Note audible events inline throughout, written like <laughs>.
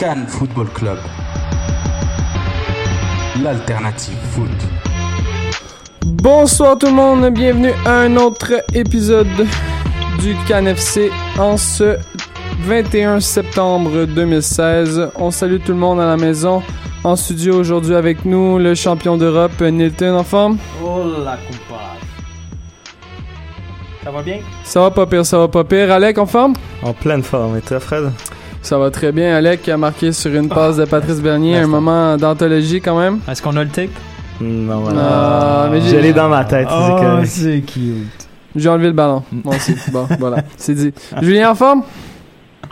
Cannes Football Club. L'alternative foot. Bonsoir tout le monde, bienvenue à un autre épisode du CanFC en ce 21 septembre 2016. On salue tout le monde à la maison. En studio aujourd'hui avec nous, le champion d'Europe, Nilton, en forme? Oh la. Ça va bien? Ça va pas pire, ça va pas pire. Alec, en forme? En pleine forme, et toi, Fred? Ça va très bien. Alec a marqué sur une passe de Patrice Bernier, un Merci. moment d'anthologie quand même. Est-ce qu'on a le tape? Non, Ah, voilà. mais j'ai- je l'ai dans ma tête, c'est Oh, correct. c'est cute. J'ai enlevé le ballon. Bon, c'est <laughs> bon, voilà, c'est dit. Julien, en forme?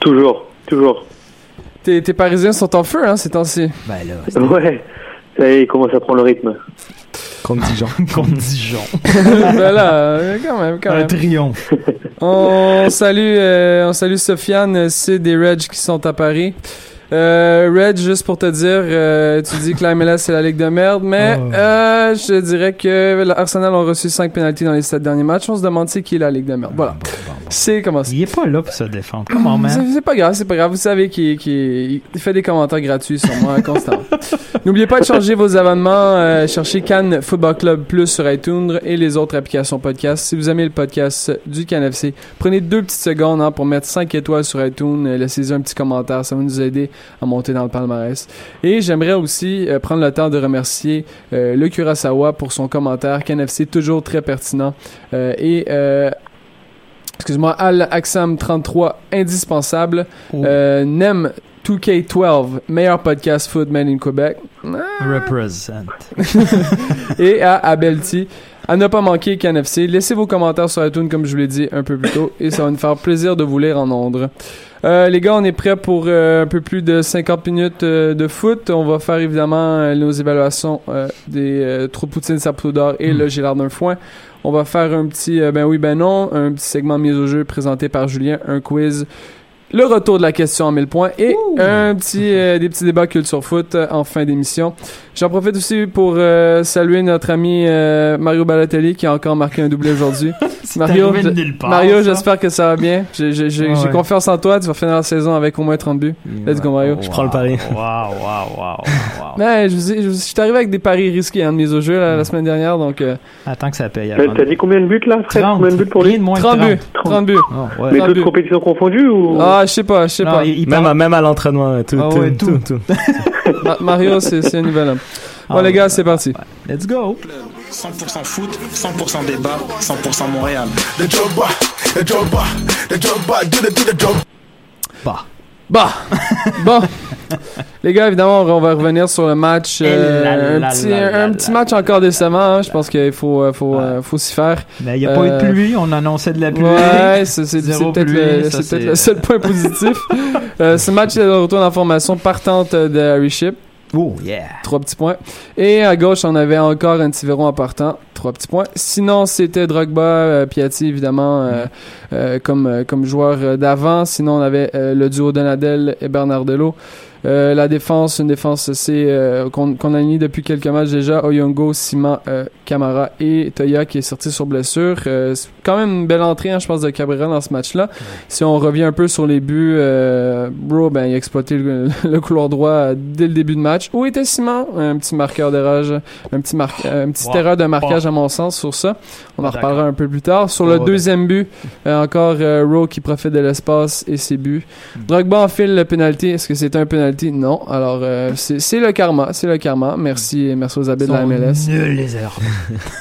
Toujours, toujours. Tes, tes Parisiens sont en feu, hein, ces temps-ci. Ben là, Ouais, ça y est, il commence à prendre le rythme. Contre Dijon. contre Dijon. ben là, euh, quand même, quand Un même. triomphe. <laughs> On salue, euh, on salue Sofiane, c'est des Reg qui sont à Paris. Euh, Reg, juste pour te dire, euh, tu dis que la MLS c'est la ligue de merde, mais Oh. euh, je dirais que l'Arsenal ont reçu 5 pénalties dans les 7 derniers matchs. On se demande c'est qui est la ligue de merde. Voilà, bon, bon. C'est comment. Il est pas là pour se défendre. Comment, man? C'est pas grave, c'est pas grave. Vous savez qu'il qu'il- il fait des commentaires gratuits sur moi constamment. <laughs> N'oubliez pas de changer vos abonnements. euh, cherchez Cannes Football Club Plus sur iTunes et les autres applications podcast. Si vous aimez le podcast du Cannes FC, prenez deux petites secondes hein, pour mettre 5 étoiles sur iTunes. euh, Laissez-y un petit commentaire. Ça va nous aider à monter dans le palmarès. Et j'aimerais aussi euh, prendre le temps de remercier euh, le Curaçao pour son commentaire. Cannes FC toujours très pertinent. Et... Excuse-moi, Al Aksam 33, indispensable. Oh. Euh, Nem 2K12, meilleur podcast foot made in Québec. Ah. Represent. <laughs> Et à Abelti, à ne pas manquer KNFC. Laissez vos commentaires sur iTunes comme je vous l'ai dit un peu plus tôt et ça va nous faire plaisir de vous lire en ondes. Euh, les gars, on est prêts pour euh, un peu plus de 50 minutes euh, de foot. On va faire évidemment euh, nos évaluations des Poutine, Sapou d'or et le Gélard d'un foin. On va faire un petit euh, ben oui, ben non, un petit segment mise au jeu présenté par Julien, un quiz, le retour de la question en 1000 points et un petit euh, des petits débats culture foot euh, en fin d'émission. J'en profite aussi pour euh, saluer notre ami euh, Mario Balotelli qui a encore marqué un doublé aujourd'hui. <laughs> Mario, je- Mario, j'espère que ça va bien. J'ai j'ai- j'ai- Ouais, confiance en toi. Tu vas finir la saison avec au moins 30 buts. Let's go, Mario. Je prends le pari. Wow, wow, wow, wow, wow. Mais <laughs> je, vous ai- je, je suis arrivé avec des paris risqués hein, de mise au jeu là, la semaine dernière. Donc euh, Attends que ça paye T'as dit combien de buts là, Fred? 30. Combien de buts pour lui? De moins de 30 buts. 30. 30 buts. Oh, ouais. Mais 30 toutes compétitions confondues ou Ah, je sais pas, je sais pas. il, il Même, parle- à, même à l'entraînement, tout, Ah tout, ouais, tout, tout. tout. <laughs> Ma- Mario, c'est c'est un nouvel homme. Bon Ah, les gars, c'est parti. Let's go. 100% foot, 100% débat, 100% Montréal. Bah. Bah, bon. <laughs> <laughs> Les gars, évidemment, on va revenir sur le match. Euh, un petit, un match encore décemment. hein. Je pense qu'il faut, euh, faut, Ouais. euh, faut s'y faire. Mais il n'y a pas eu Euh, de pluie. On annonçait de la pluie. Ouais, c'est c'est- c'est Zéro peut-être pluie, le, ça, c'est peut-être c'est- le seul point positif. <laughs> Euh, ce match est de retour en formation partante de Harry Ship. Oh, yeah. Trois petits points. Et à gauche, on avait encore un Tiveron en partant. Trois petits points. Sinon, c'était Drogba, euh, Piatti, évidemment, euh, euh, comme, euh, comme joueur euh, d'avant. Sinon, on avait euh, le duo Donadel et Bernardello. Euh, la défense, une défense c'est euh, qu'on qu'on a mis depuis quelques matchs déjà. Oyongo, Sima, euh, Camara et Toya qui est sorti sur blessure. Euh, c'est quand même une belle entrée, hein, je pense, de Cabrera dans ce match-là. Si on revient un peu sur les buts, euh, Bro, ben, il a exploité le, <laughs> le couloir droit dès le début de match. Où était Simon? Un petit marqueur d'erreur, un petit mar petite Wow. erreur de marquage à mon sens sur ça. On en reparlera un peu plus tard. Sur le Oh, deuxième but, euh, encore euh, Rowe qui profite de l'espace et ses buts. Hmm. Drogba enfile le penalty. Est-ce que c'est un penalty? Non. Alors, euh, c'est le karma, c'est le karma. Merci, merci aux habits de la MLS. Nul les heures.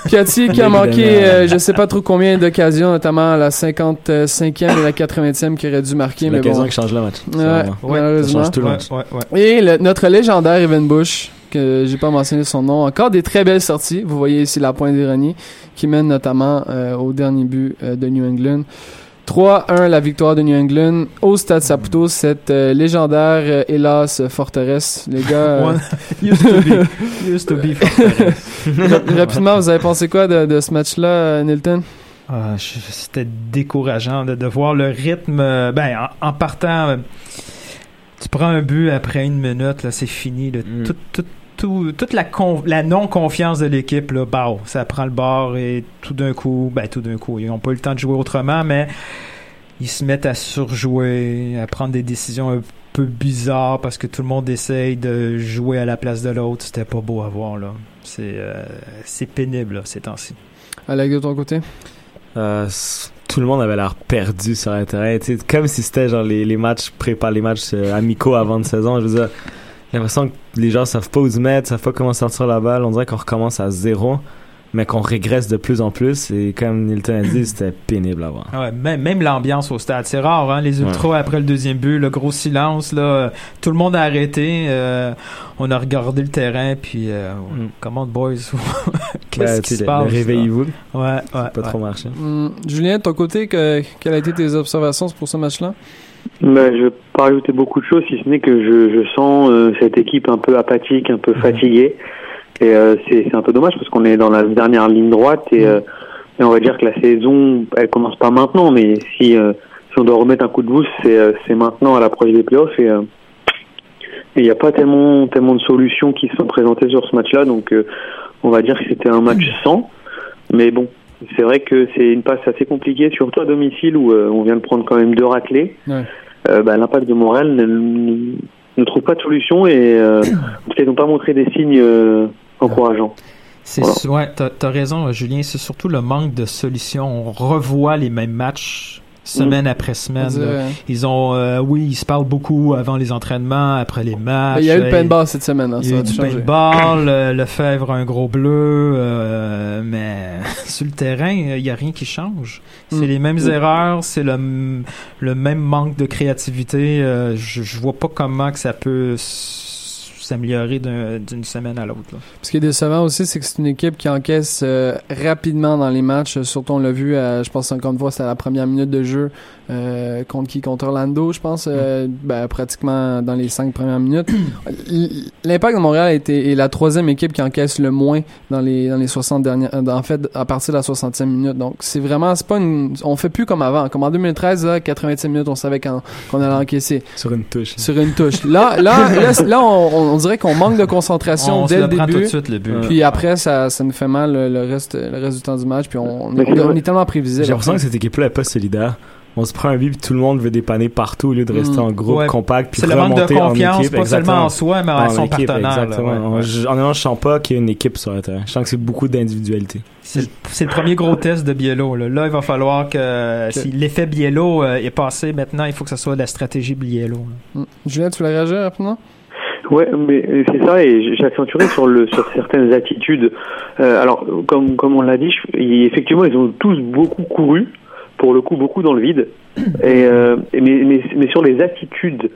Piatti <laughs> qui a manqué, euh, je sais pas trop combien d'occasions, notamment la 55e et la 80e qui aurait dû marquer, C'est mais l'occasion bon. qui change le match. Ouais, Ouais, ça malheureusement. change tout le match. ouais, ouais. Et le- notre légendaire Evan Bush, que j'ai pas mentionné son nom, encore des très belles sorties. Vous voyez ici la pointe d'ironie, qui mène notamment euh, au dernier but euh, de New England. 3-1 la victoire de New England au Stade Saputo, cette euh, légendaire, euh, hélas, forteresse. Les gars, euh, One- <laughs> used to be, used to be forteresse. rap- rapidement, vous avez pensé quoi de, de ce match-là, Nilton? Ah, C'était décourageant de, de voir le rythme. euh, Ben, en, en partant, euh, tu prends un but après une minute, là, c'est fini. là. Mm. Tout- tout- tout- toute la, con- la non-confiance de l'équipe, là, bah, ça prend le bord et tout d'un coup, ben, tout d'un coup, ils n'ont pas eu le temps de jouer autrement, mais ils se mettent à surjouer, à prendre des décisions un peu bizarres parce que tout le monde essaye de jouer à la place de l'autre. C'était pas beau à voir, là. C'est euh, c'est pénible, là, ces temps-ci. Alec, de ton côté? Euh, tout le monde avait l'air perdu sur le terrain. Tu sais, comme si c'était genre les, les matchs prépa, les matchs euh, amicaux avant de saison. Je veux dire, l'impression que les gens savent pas où se mettre, savent pas comment sortir la balle. On dirait qu'on recommence à zéro, mais qu'on régresse de plus en plus. Et comme Nilton a dit, c'était pénible à voir. Ouais, même même l'ambiance au stade, c'est rare, hein, les ultras après le deuxième but, le gros silence, là, tout le monde a arrêté, euh, on a regardé le terrain, puis euh, Mm. comment boys, <laughs> qu'est-ce qui se passe? Réveillez-vous, Ouais, ouais, pas ouais. trop marché. Hum, Julien, de ton côté, que, quelles ont été tes observations pour ce match-là? Je vais pas rajouter beaucoup de choses, si ce n'est que je, je sens euh, cette équipe un peu apathique, un peu fatiguée. Et euh, c'est un peu dommage parce qu'on est dans la dernière ligne droite et, euh, et on va dire que la saison, elle commence pas maintenant, mais si, euh, si on doit remettre un coup de boost, c'est euh, c'est maintenant à l'approche des playoffs. Et euh, et il n'y a pas tellement, tellement de solutions qui se sont présentées sur ce match-là, donc euh, on va dire que c'était un match sans. Mais bon, c'est vrai que c'est une passe assez compliquée, surtout à domicile où euh, on vient de prendre quand même deux raclés. Ouais. Euh, bah, l'impact de Montréal ne, ne- ne trouve pas de solution et euh, <coughs> peut-être n'ont pas montré des signes euh, encourageants. C'est Voilà. ouais, t'as t'as raison, Julien. C'est surtout le manque de solutions. On revoit les mêmes matchs semaine après On semaine. là. Ils ont, euh, oui, ils se parlent beaucoup avant les entraînements, après les matchs. Ben, Il y a eu le paintball cette semaine, hein, Il y a eu du paintball, le, le Fèvre un gros bleu, euh, mais <laughs> sur le terrain, il n'y a rien qui change. C'est Mm. les mêmes erreurs, c'est le, le même manque de créativité. euh, je, je vois pas comment que ça peut s'améliorer d'un- d'une semaine à l'autre. Ce qui est décevant aussi, c'est que c'est une équipe qui encaisse euh, rapidement dans les matchs. Surtout, on l'a vu, je pense encore une fois, c'était à la première minute de jeu euh, contre qui? Contre Orlando, je pense, euh, ben, pratiquement dans les cinq premières minutes. L'Impact de Montréal été, est la troisième équipe qui encaisse le moins dans les, dans les 60 dernières... En fait, à partir de la 60e minute. Donc, c'est vraiment... c'est pas une, On fait plus comme avant. Comme en 2013, là, 80e minutes, on savait qu'on allait encaisser Sur une touche. sur une touche. Là, là, là, là, on, on dirait qu'on manque de concentration On dès se le le prend tout de début. suite, le but. Puis après, ça, ça nous fait mal le, le reste, le reste du temps du match. Puis on, on, est, on est tellement prévisible. J'ai l'impression que cette équipe-là est pas solidaire. On se prend un but puis tout le monde veut dépanner partout au lieu de rester Mm. en groupe Ouais. compact puis C'est le manque de remonter en confiance, équipe. pas seulement en soi, mais en, En son équipe, partenaire. là, Exactement. En- ouais. je- En même temps, je sens pas qu'il y a une équipe sur le terrain. Je sens que c'est beaucoup d'individualité. C'est le- premier gros test de Biello. Là, Là, il va falloir que si l'effet Biello euh, est passé maintenant, il faut que ce soit la stratégie Biello. là. Mm. Julien, tu voulais réagir rapidement? Ouais, mais euh, c'est ça, et j'accentuerai sur le sur certaines attitudes. Euh, alors, comme comme on l'a dit, je- effectivement, ils ont tous beaucoup couru, pour le coup, beaucoup dans le vide. Et euh, et mais, mais mais sur les attitudes,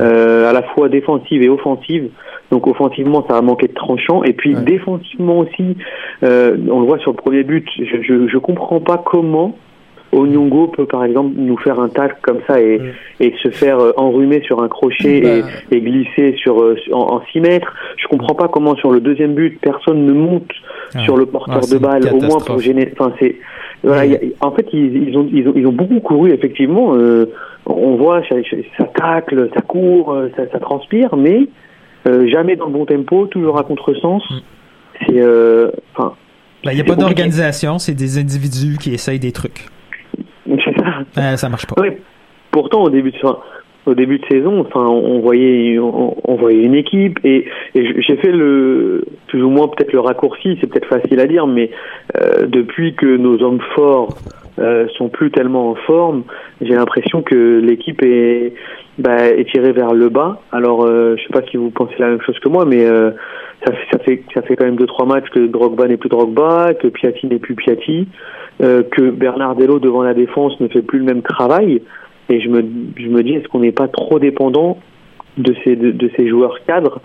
euh, à la fois défensives et offensives. Donc offensivement, ça a manqué de tranchant, et puis Ouais. défensivement aussi, euh, on le voit sur le premier but. Je je, je comprends pas comment. Onyongo peut par exemple nous faire un tacle comme ça et, et se faire euh, enrhumer sur un crochet et, Bah, et glisser sur euh, en, en 6 mètres. Je comprends pas comment sur le deuxième but personne ne monte Ah. sur le porteur Ah, de balle au moins pour gêner. Enfin c'est voilà, a- en fait ils, ils ont ils ont ils ont beaucoup couru effectivement. euh, on voit ça, ça tacle, ça court, ça, ça transpire, mais euh, jamais dans le bon tempo, toujours à contresens. Mm. C'est enfin Ben, Il n'y a pas d'organisation, c'est des individus qui essayent des trucs. Euh, ça marche pas. Ouais. Pourtant, au début de, saison, enfin, on voyait, on, voyait une équipe et, j'ai fait le, plus ou moins peut-être le raccourci, c'est peut-être facile à dire, mais euh, depuis que nos hommes forts euh, sont plus tellement en forme. J'ai l'impression que l'équipe est, bah, tirée vers le bas. Alors, euh, je sais pas si vous pensez la même chose que moi, mais euh, ça, fait, ça fait ça fait quand même deux trois matchs que Drogba n'est plus Drogba, que Piatti n'est plus Piatti, euh, que Bernardello devant la défense ne fait plus le même travail. Et je me je me dis est-ce qu'on n'est pas trop dépendant de ces de, de ces joueurs cadres?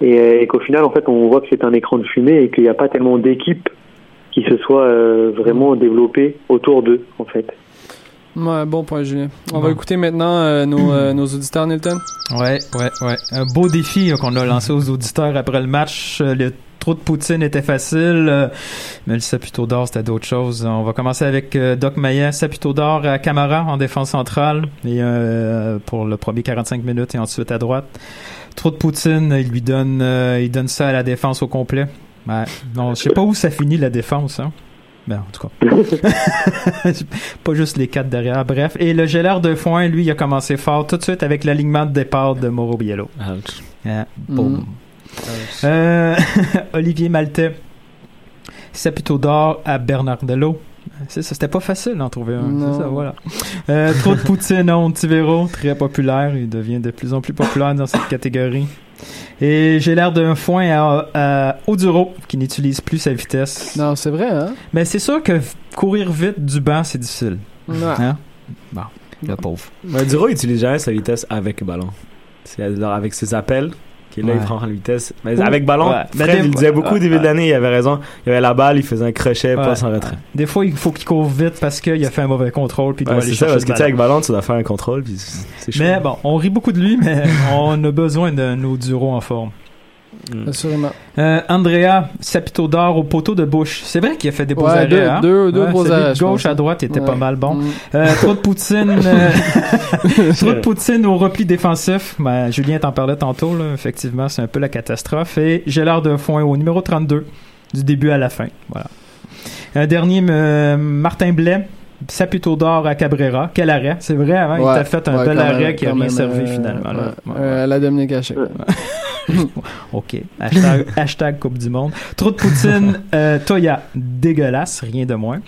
Et, et qu'au final en fait on voit que c'est un écran de fumée et qu'il n'y a pas tellement d'équipes qui se soient euh, vraiment développées autour d'eux en fait. Ouais, bon point, Julien. On va écouter maintenant euh, nos, euh, nos auditeurs, Nilton. Ouais, ouais, ouais. Un beau défi euh, qu'on a lancé aux auditeurs après le match. Le trou de Poutine était facile, mais le Saputo d'or, c'était d'autres choses. On va commencer avec Doc Maillet. Saputo d'or à Camara en défense centrale et pour le premier 45 minutes et ensuite à droite. Trop de Poutine, il lui donne, il donne ça à la défense au complet. Ouais. Non, je sais pas où ça finit la défense, hein. Ben, en tout cas. <laughs> pas juste les quatre derrière. Bref. Et le gelard de foin, lui, il a commencé fort tout de suite avec l'alignement de départ de Mauro Biello. Ouch. Ah, boum. Mhm. Euh, <laughs> Olivier Maltais. Saputo d'or à Bernardello. C'est ça, c'était pas facile d'en trouver un. Non. C'est ça, voilà. Euh, trop de Poutine, on Tivero, très populaire. Il devient de plus en plus populaire dans cette catégorie. Et j'ai l'air d'un foin à, à Oduro, qui n'utilise plus sa vitesse. Non, c'est vrai, hein? Mais c'est sûr que courir vite du banc, c'est difficile. Ouais. Hein? Bon, le pauvre. Mais Duro utilise jamais sa vitesse avec ballon. C'est avec ses appels qui là Ouais. il prend la vitesse. Mais Ouh. avec ballon, Ouais. Fred il disait beaucoup au début de l'année, il avait raison. Il avait la balle, il faisait un crochet, Ouais. pas en retrait. Des fois, il faut qu'il court vite parce qu'il a fait un mauvais contrôle puis c'est ça, parce que tu avec ballon, tu dois faire un contrôle, puis. Mais bon, on rit beaucoup de lui, mais <laughs> on a besoin de nos duros en forme. Mm. Assurément. Euh, Andrea Sapito d'or au poteau de Bush. C'est vrai qu'il a fait des beaux Ouais, arrêts. deux- hein? deux- deux Ouais, beaux celui de arrêts, je Gauche à droite était Ouais. pas mal bon. Mm. Euh, trop de <laughs> Poutine, euh, trop de Poutine au repli défensif. Ben, Julien t'en parlait tantôt, là. Effectivement, c'est un peu la catastrophe. Et j'ai l'air de foin au numéro 32, du début à la fin. Voilà. Un dernier, euh, Martin Blais. Saputo d'or à Cabrera. Quel arrêt. C'est vrai, hein, il t'a fait un bel arrêt qui a même, servi finalement. là. Euh, la Dominique Hachek. <laughs> <laughs> OK. Hashtag, <laughs> hashtag Coupe du Monde. Trop de Poutine, <laughs> euh, Toya, dégueulasse, rien de moins.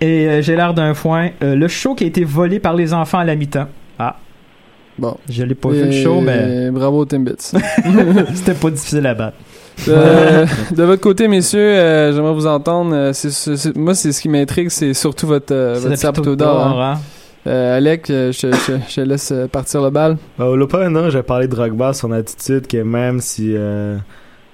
Et euh, j'ai l'air d'un foin. euh, le show qui a été volé par les enfants à la mi-temps. Ah. Bon. Je l'ai pas vu le show, mais Bravo, Timbits. c'était pas difficile à battre. Euh, de votre côté, messieurs, euh, j'aimerais vous entendre. euh, c'est- c'est- c'est- moi, c'est ce qui m'intrigue, c'est surtout votre, euh, C'est votre d'or. hein. Euh, Alec, euh, je, je, je laisse euh, partir le bal. Bah, au Lopa, non, j'ai parlé de Drogba, son attitude, que même si, euh,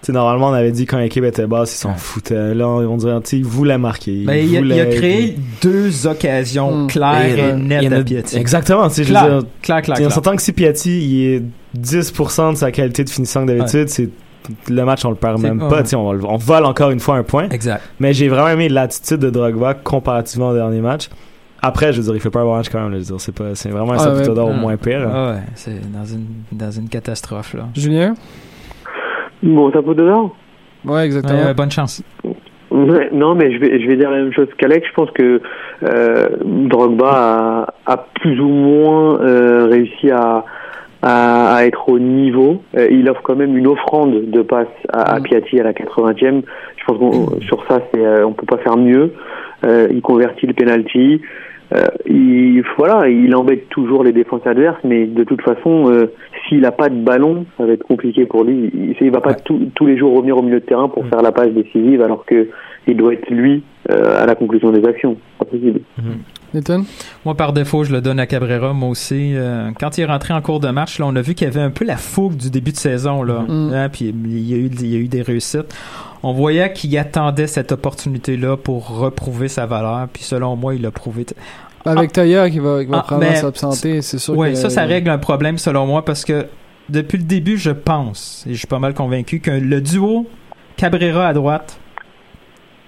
tu sais, normalement, on avait dit quand l'équipe était basse, ils s'en foutaient. Là, on, on dirait, tu sais, il voulait marquer. Ben, il, a, il a voulait- créé deux occasions Mm. claires Et, euh, nettes à Piatti. Exactement, tu sais, je Claire, veux dire, clair, clair, on s'entend que si Piatti, il est 10% de sa qualité de finissant que d'habitude, c'est, le match, on le perd même pas, on, on vole encore une fois un point. Exact. Mais j'ai vraiment aimé l'attitude de Drogba comparativement au dernier match. Après, je veux dire, il fait pas match quand même. là, je veux dire, c'est pas, c'est vraiment un Ah, ouais. d'or au Ah. moins pire. Ah ouais, c'est dans une, dans une catastrophe, là. Julien? Bon, ça peut dedans Ouais, exactement. Ouais, bonne chance. Non, mais je vais, je vais dire la même chose qu'Alex. Je pense que euh, Drogba a, a plus ou moins euh, réussi à, à, à être au niveau. Euh, il offre quand même une offrande de passe à, à Mm. Piatti à la 80e. Je pense qu'on sur ça, c'est, euh, on peut pas faire mieux. Euh, il convertit le penalty. Euh, il, voilà, il embête toujours les défenses adverses, mais de toute façon, euh, s'il n'a pas de ballon, ça va être compliqué pour lui. Il, il va pas Ouais. tous- tous les jours revenir au milieu de terrain pour faire la passe décisive, alors que il doit être lui euh, à la conclusion des actions. Pas possible. Nathan? Moi, par défaut, je le donne à Cabrera, moi aussi. Euh, quand il est rentré en cours de match, là, on a vu qu'il y avait un peu la fougue du début de saison, là. Mhm. Hein, puis il y, a eu, il y a eu des réussites. On voyait qu'il attendait cette opportunité-là pour reprouver sa valeur. Puis selon moi, il l'a prouvé. Avec Toya qui va, qui va Ah, probablement s'absenter, c'est sûr Oui, ça, ça règle un problème selon moi parce que depuis le début, je pense, et je suis pas mal convaincu, que le duo Cabrera à droite,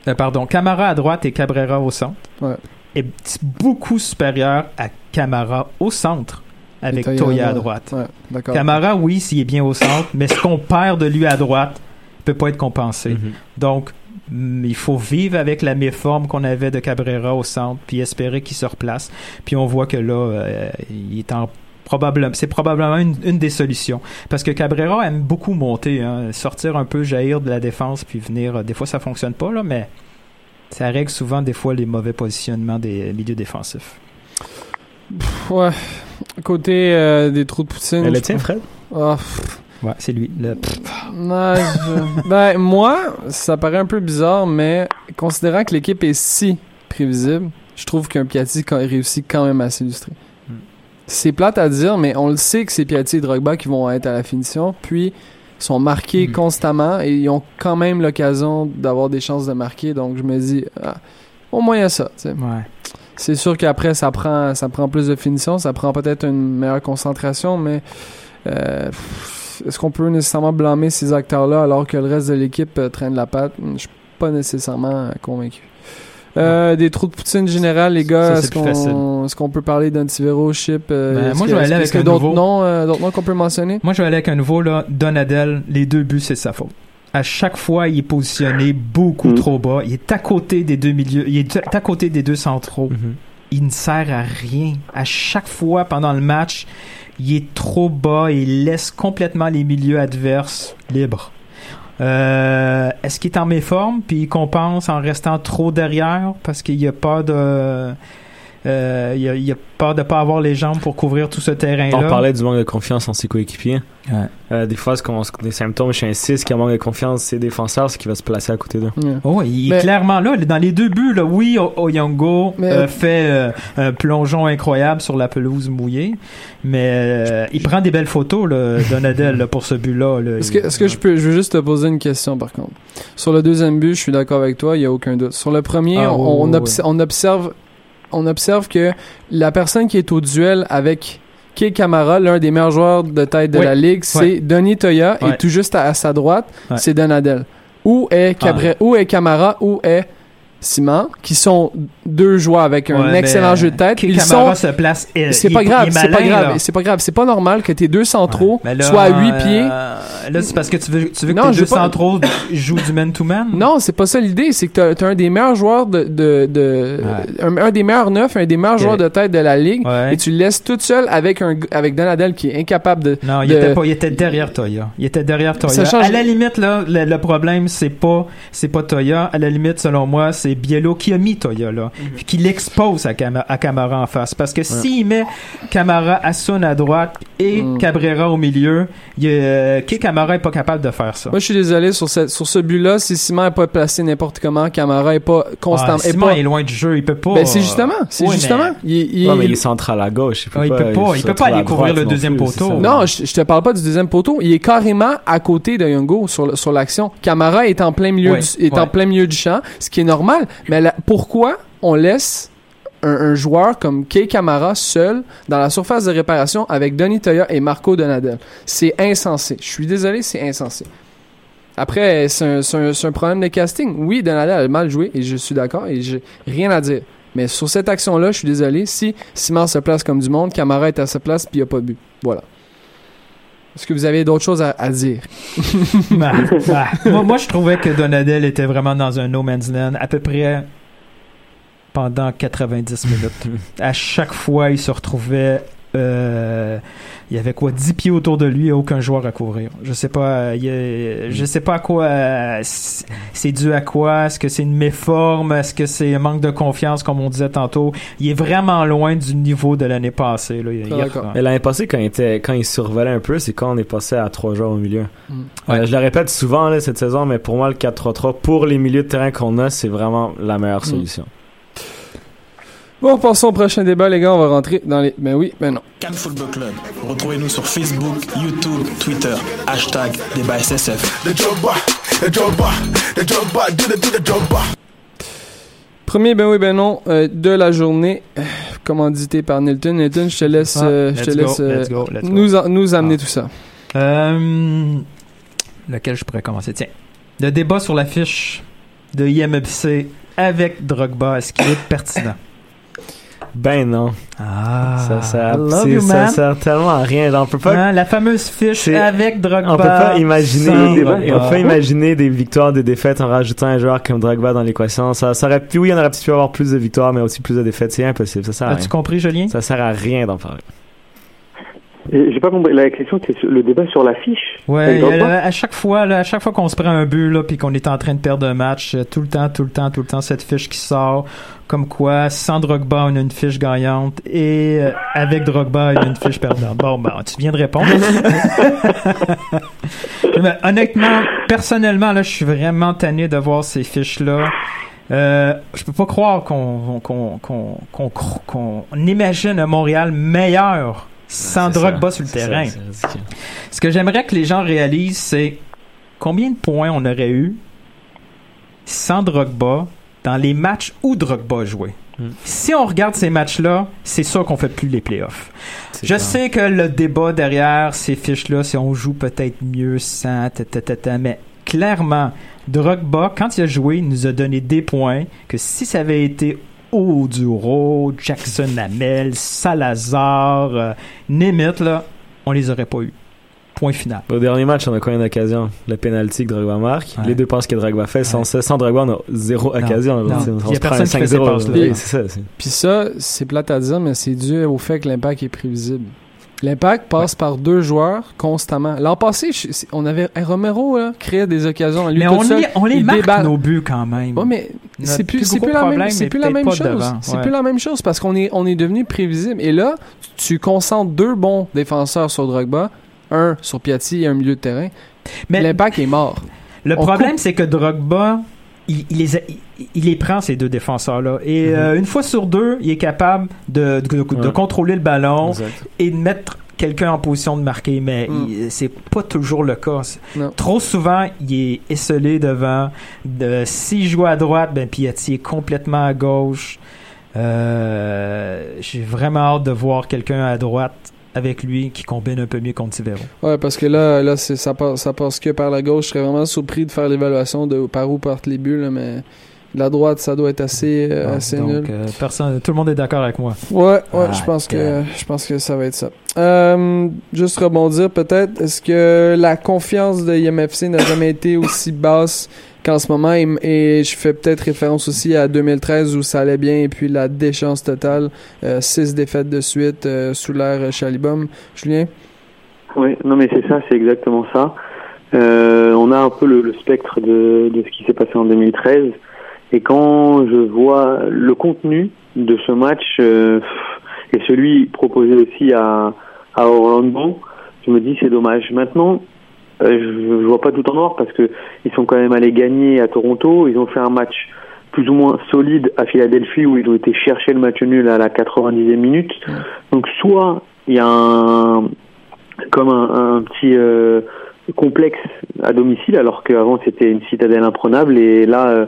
euh, pardon, Camara à droite et Cabrera au centre Ouais. Est beaucoup supérieur à Camara au centre avec Toya à droite. Ouais. Camara, oui, s'il est bien au centre, mais ce qu'on perd de lui à droite peut pas être compensé. Mhm. Donc, mm, il faut vivre avec la méforme qu'on avait de Cabrera au centre, puis espérer qu'il se replace. Puis on voit que là, euh, il est en probablement, c'est probablement une, une des solutions. Parce que Cabrera aime beaucoup monter, hein, sortir un peu, jaillir de la défense, puis venir. euh, Des fois, ça fonctionne pas là, mais Ça règle souvent des fois les mauvais positionnements des milieux défensifs. Ouais. Côté euh, des trous de poutine. Elle le tien, Fred? Ah. Ouais, c'est lui. Le... Je- ben, moi, ça paraît un peu bizarre, mais considérant que l'équipe est si prévisible, je trouve qu'un Piatti réussit quand même à s'illustrer. Hmm. C'est plate à dire, mais on le sait que c'est Piatti et Drogba qui vont être à la finition, puis sont marqués Hmm. constamment et ils ont quand même l'occasion d'avoir des chances de marquer, donc je me dis, ah, au moins il y a ça. Ouais. C'est sûr qu'après, ça prend, ça prend plus de finition, ça prend peut-être une meilleure concentration, mais euh, est-ce qu'on peut nécessairement blâmer ces acteurs-là alors que le reste de l'équipe euh, traîne la patte? Je suis pas nécessairement euh, convaincu. Euh, des trous de poutine général, les gars, est-ce qu'on est-ce qu'on peut parler d'Antivero, Chip? euh, Ben, est-ce moi, que- je vais aller avec est-ce qu'il y a un d'autres nouveau. noms, euh, d'autres noms qu'on peut mentionner? Moi, je vais aller avec un nouveau, là, Donadel. Les deux buts, c'est sa faute. À chaque fois, il est positionné beaucoup Mm. trop bas. Il est à côté des deux milieux. Il est à côté des deux centraux. Mhm. Il ne sert à rien. À chaque fois pendant le match, il est trop bas et il laisse complètement les milieux adverses libres. Euh, Est-ce qu'il est en méforme puis il compense en restant trop derrière parce qu'il a peur de euh, il, a, il a peur de pas avoir les jambes pour couvrir tout ce terrain-là. On parlait du manque de confiance en ses coéquipiers. Ouais. Euh, des fois, ce qu'on- des symptômes chez un 6 qui a manque de confiance, c'est défenseur, c'est qui va se placer à côté d'eux. Yeah. Oh, il Mais- est clairement là. Dans les deux buts, là, oui, Oyongo Mais- euh, fait euh, un plongeon incroyable sur la pelouse mouillée, mais euh, il prend des belles photos, là, Donadel, là, pour ce but-là. là. Est-ce que, est-ce que je peux, je veux juste te poser une question par contre. Sur le deuxième but, je suis d'accord avec toi, il y a aucun doute. Sur le premier, Ah, on observe, on observe que la personne qui est au duel avec Kei Kamara, l'un des meilleurs joueurs de tête de Oui, la ligue, c'est. Denis Toya et tout juste à, à sa droite, c'est Donadel. Où est Cabré, où est Kamara, où est Simon, qui sont deux joueurs avec un Ouais, excellent jeu de tête. Kei Ils sont se place. euh, c'est pas grave, c'est pas grave, c'est pas grave, c'est pas normal que tes deux centraux là, soient à 8 euh, pieds. Là, c'est parce que tu veux, tu veux Non, que tes je deux pas- centraux jouent du man-to-man? <laughs> Non, c'est pas ça l'idée. C'est que t'as t'as un des meilleurs joueurs de, de, de un, un des meilleurs neufs, un des meilleurs joueurs de tête de la ligue, Ouais. et tu le laisses tout seul avec un avec Donadel qui est incapable de. Non, il de- était pas, il était derrière Toya. Il était derrière Toya. Ça change- À la limite, là, le, le problème, c'est pas, c'est pas Toya. À la limite, selon moi, c'est Biello qui a mis Toya, là. Mhm. Qui l'expose à, Cama- à Camara en face. Parce que s'il met Camara Hassoun à droite et Mm. Cabrera au milieu, il, euh, qui Camara? Est pas capable de faire ça. Moi, je suis désolé sur cette sur ce but-là. Si Simon est pas placé n'importe comment, Camara est pas constant, Ah, est Simon pas. est loin du jeu, il peut pas. Ben c'est justement, c'est justement. mais- Il, il- Ouais, mais il il- est central à gauche. Il peut Ah, il pas, peut pas, il peut pas retrouve aller couvrir le deuxième plus, poteau. Non, je, je te parle pas du deuxième poteau. Il est carrément à côté de Youngo sur, sur l'action. Camara est en plein milieu, Ouais, du, est ouais. en plein milieu du champ, ce qui est normal. Mais pourquoi on laisse un, joueur comme Kei Camara seul dans la surface de réparation avec Donny Toya et Marco Donadel? C'est insensé. Je suis désolé, c'est insensé. Après, c'est un, problème de casting. Oui, Donadel a mal joué et je suis d'accord et j'ai rien à dire. Mais sur cette action-là, je suis désolé. Si Simon se place comme du monde, Camara est à sa place puis il a pas but. Voilà. Est-ce que vous avez d'autres choses à, dire? <laughs> Ah, ah. moi, moi, je trouvais que Donadel était vraiment dans un no man's land à peu près pendant 90 minutes. <laughs> à chaque fois, il se retrouvait. euh, il y avait quoi 10 pieds autour de lui et aucun joueur à couvrir. Je sais pas euh, il y a- je sais pas à quoi euh, c'est dû à quoi, est-ce que c'est une méforme, est-ce que c'est un manque de confiance comme on disait tantôt? Il est vraiment loin du niveau de l'année passée là. Il- il- l'année passée, quand il, était, quand il survolait un peu, c'est quand on est passé à trois joueurs au milieu. Mm. Euh, Ouais. je le répète souvent là, cette saison, mais pour moi, le 4-3-3, pour les milieux de terrain qu'on a, c'est vraiment la meilleure Mm. Bon, passons au prochain débat, les gars. On va rentrer dans les. Ben oui, ben non. Cannes Football Club. Retrouvez-nous sur Facebook, YouTube, Twitter. Hashtag débat SSF. Premier, ben oui, ben non, euh, de la journée, euh, commandité par Nilton. Nilton, je te laisse, euh, je te let's laisse go, euh, let's go, let's go. nous, en- nous amener Ah. tout ça. Euh, lequel je pourrais commencer? Tiens. Le débat sur la fiche de IMFC avec Drogba, est-ce qu'il est pertinent? Ben non. Ah, ça, ça, I love c'est- you, ça man. sert tellement à rien. Là, on peut pas Hein, la fameuse fiche avec Drogba. On peut pas imaginer, sans on peut pas imaginer des victoires, des défaites en rajoutant un joueur comme Drogba dans l'équation. Ça, ça aurait pu, oui, on aurait pu avoir plus de victoires, mais aussi plus de défaites. C'est impossible. Ça sert à rien. As-tu compris, Julien? Ça sert à rien d'en parler. J'ai pas compris. La question, c'est le débat sur la fiche. Ouais, a- à chaque fois, là, à chaque fois qu'on se prend un but là, puis qu'on est en train de perdre un match, euh, tout le temps, tout le temps, tout le temps, cette fiche qui sort, comme quoi, sans Drogba, on a une fiche gagnante, et euh, avec Drogba, y a une fiche perdante. Bon, ben, tu viens de répondre. <laughs> Mais honnêtement, personnellement, là, je suis vraiment tanné de voir ces fiches-là. Euh, je peux pas croire qu'on qu'on qu'on qu'on qu'on imagine un Montréal meilleur sans. Drogba sur le ça, terrain. Ce que j'aimerais que les gens réalisent, c'est combien de points on aurait eu sans Drogba dans les matchs où Drogba a joué. Hmm. Si on regarde ces matchs-là, c'est sûr qu'on fait plus les playoffs. Je sais que le débat derrière ces fiches-là, c'est on joue peut-être mieux sans, mais clairement, Drogba, quand il a joué, il nous a donné des points que si ça avait été Oduro, Jackson Hamel, Salazar, euh, Nemeth, là, on les aurait pas eu. Point final. Au dernier match, on a combien d'occasions? Le penalty que Drogba marque, Ouais. les deux passes que Drogba fait. Sans, Ouais. sans Drogba, on a zéro occasion. non. On, Il y a se prend personne un qui fait ces 5-0. passes-là. Oui, c'est ça. c'est- Puis ça, c'est plate à dire, mais c'est dû au fait que l'impact est prévisible. L'impact passe par deux joueurs constamment. L'an passé, je- on avait un Romero là, créait des occasions lui Mais on seul. les, on les marque déballe. nos buts quand même. Ouais, mais c'est plus, la même, c'est est plus la même chose. C'est ouais. plus la même chose parce qu'on est, on est devenu prévisible. Et là, tu concentres deux bons défenseurs sur Drogba, un sur Piatti et un milieu de terrain. Mais L'impact est mort. le on problème, c'est que Drogba, il, il les, a- il, il les prend, ces deux défenseurs-là. Et Mhm. euh, une fois sur deux, il est capable de, de, de Ouais. contrôler le ballon Exact. et de mettre quelqu'un en position de marquer. Mais Mm. c'est pas toujours le cas. Non. Trop souvent, il est esselé devant. De, S'il joue à droite, ben Piatti est complètement à gauche. Euh, J'ai vraiment hâte de voir quelqu'un à droite avec lui qui combine un peu mieux contre Tivero. Ouais, parce que là, là c'est, ça, passe, ça passe que par la gauche. Je serais vraiment surpris de faire l'évaluation de par où partent les buts, là, mais la droite, ça doit être assez, euh, assez donc, nul. euh, personne, tout le monde est d'accord avec moi. Ouais, ouais, Ah, je pense que que- je pense que ça va être ça. Euh, juste rebondir peut-être, est-ce que la confiance de IMFC n'a jamais été aussi basse qu'en ce moment et, je fais peut-être référence aussi à 2013 où ça allait bien et puis la déchance totale, euh, six défaites de suite euh, sous l'ère Chalibom. Julien? Oui, non mais c'est ça, c'est exactement ça. Euh, on a un peu le, spectre de, ce qui s'est passé en 2013. Et quand je vois le contenu de ce match euh, et celui proposé aussi à, Orlando, je me dis c'est dommage. Maintenant, je, je vois pas tout en noir parce que ils sont quand même allés gagner à Toronto. Ils ont fait un match plus ou moins solide à Philadelphie où ils ont été chercher le match nul à la 90e minute. Donc soit il y a un comme un, un petit euh, complexe à domicile alors qu'avant c'était une citadelle imprenable et là euh,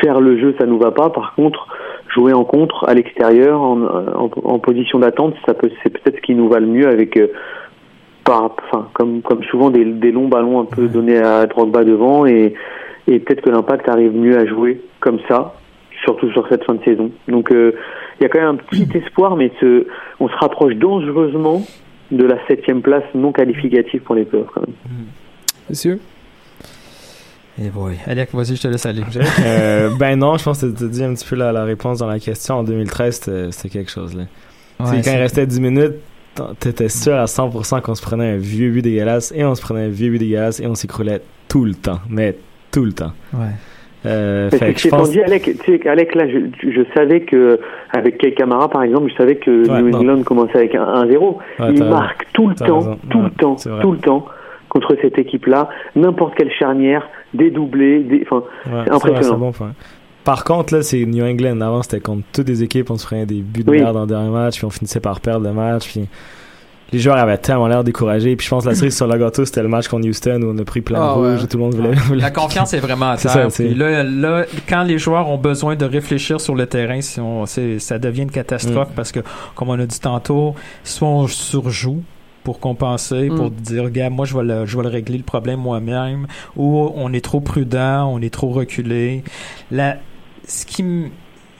faire le jeu ça nous va pas par contre jouer en contre à l'extérieur en, en, en position d'attente ça peut c'est peut-être ce qui nous va le mieux avec euh, par enfin comme comme souvent des, des longs ballons un peu donnés à Drogba devant et et peut-être que l'impact arrive mieux à jouer comme ça surtout sur cette fin de saison donc euh, il y a quand même un petit espoir mais ce, on se rapproche dangereusement de la septième place non qualificative pour les playoffs quand même. Messieurs Et boy. Alec, vas-y, je te laisse aller. Euh, ben non, je pense que tu as dit un petit peu la, la réponse dans la question. En 2013, c'était quelque chose. Là. Ouais, quand il restait 10 minutes, t'étais sûr à 100% qu'on se prenait un vieux but dégueulasse et on se prenait un vieux but dégueulasse et on s'écroulait tout le temps. Mais tout le temps. ouais. Euh, fait c'est que je pense... dit, Alec, tu sais, Alec, là, je, je savais que, avec Kay Camara, par exemple, je savais que Ouais, New non. England commençait avec un 1-0. Ouais, il marque tout le temps, raison. tout Ouais, le temps, vrai. tout le temps contre cette équipe-là. N'importe quelle charnière, des doublés, des, enfin, Ouais, c'est impressionnant. c'est un bon. Par contre, là, c'est New England. Avant, c'était contre toutes les équipes. On se prenait des buts de Oui. merde dans le dernier match, puis on finissait par perdre le match. Puis les joueurs avaient tellement l'air découragés. Puis je pense que la série sur le gâteau, c'était le match contre Houston où on a pris plein de Ah, rouge ouais. et tout le monde voulait. <laughs> voulait- La confiance est vraiment à C'est terre. ça, Puis là, là, quand les joueurs ont besoin de réfléchir sur le terrain, si on, ça devient une catastrophe Mm. parce que, comme on a dit tantôt, soit on surjoue pour compenser, Mm. pour dire, regarde, moi, je vais, le, je vais le régler le problème moi-même, ou on est trop prudent, on est trop reculé. La, ce qui me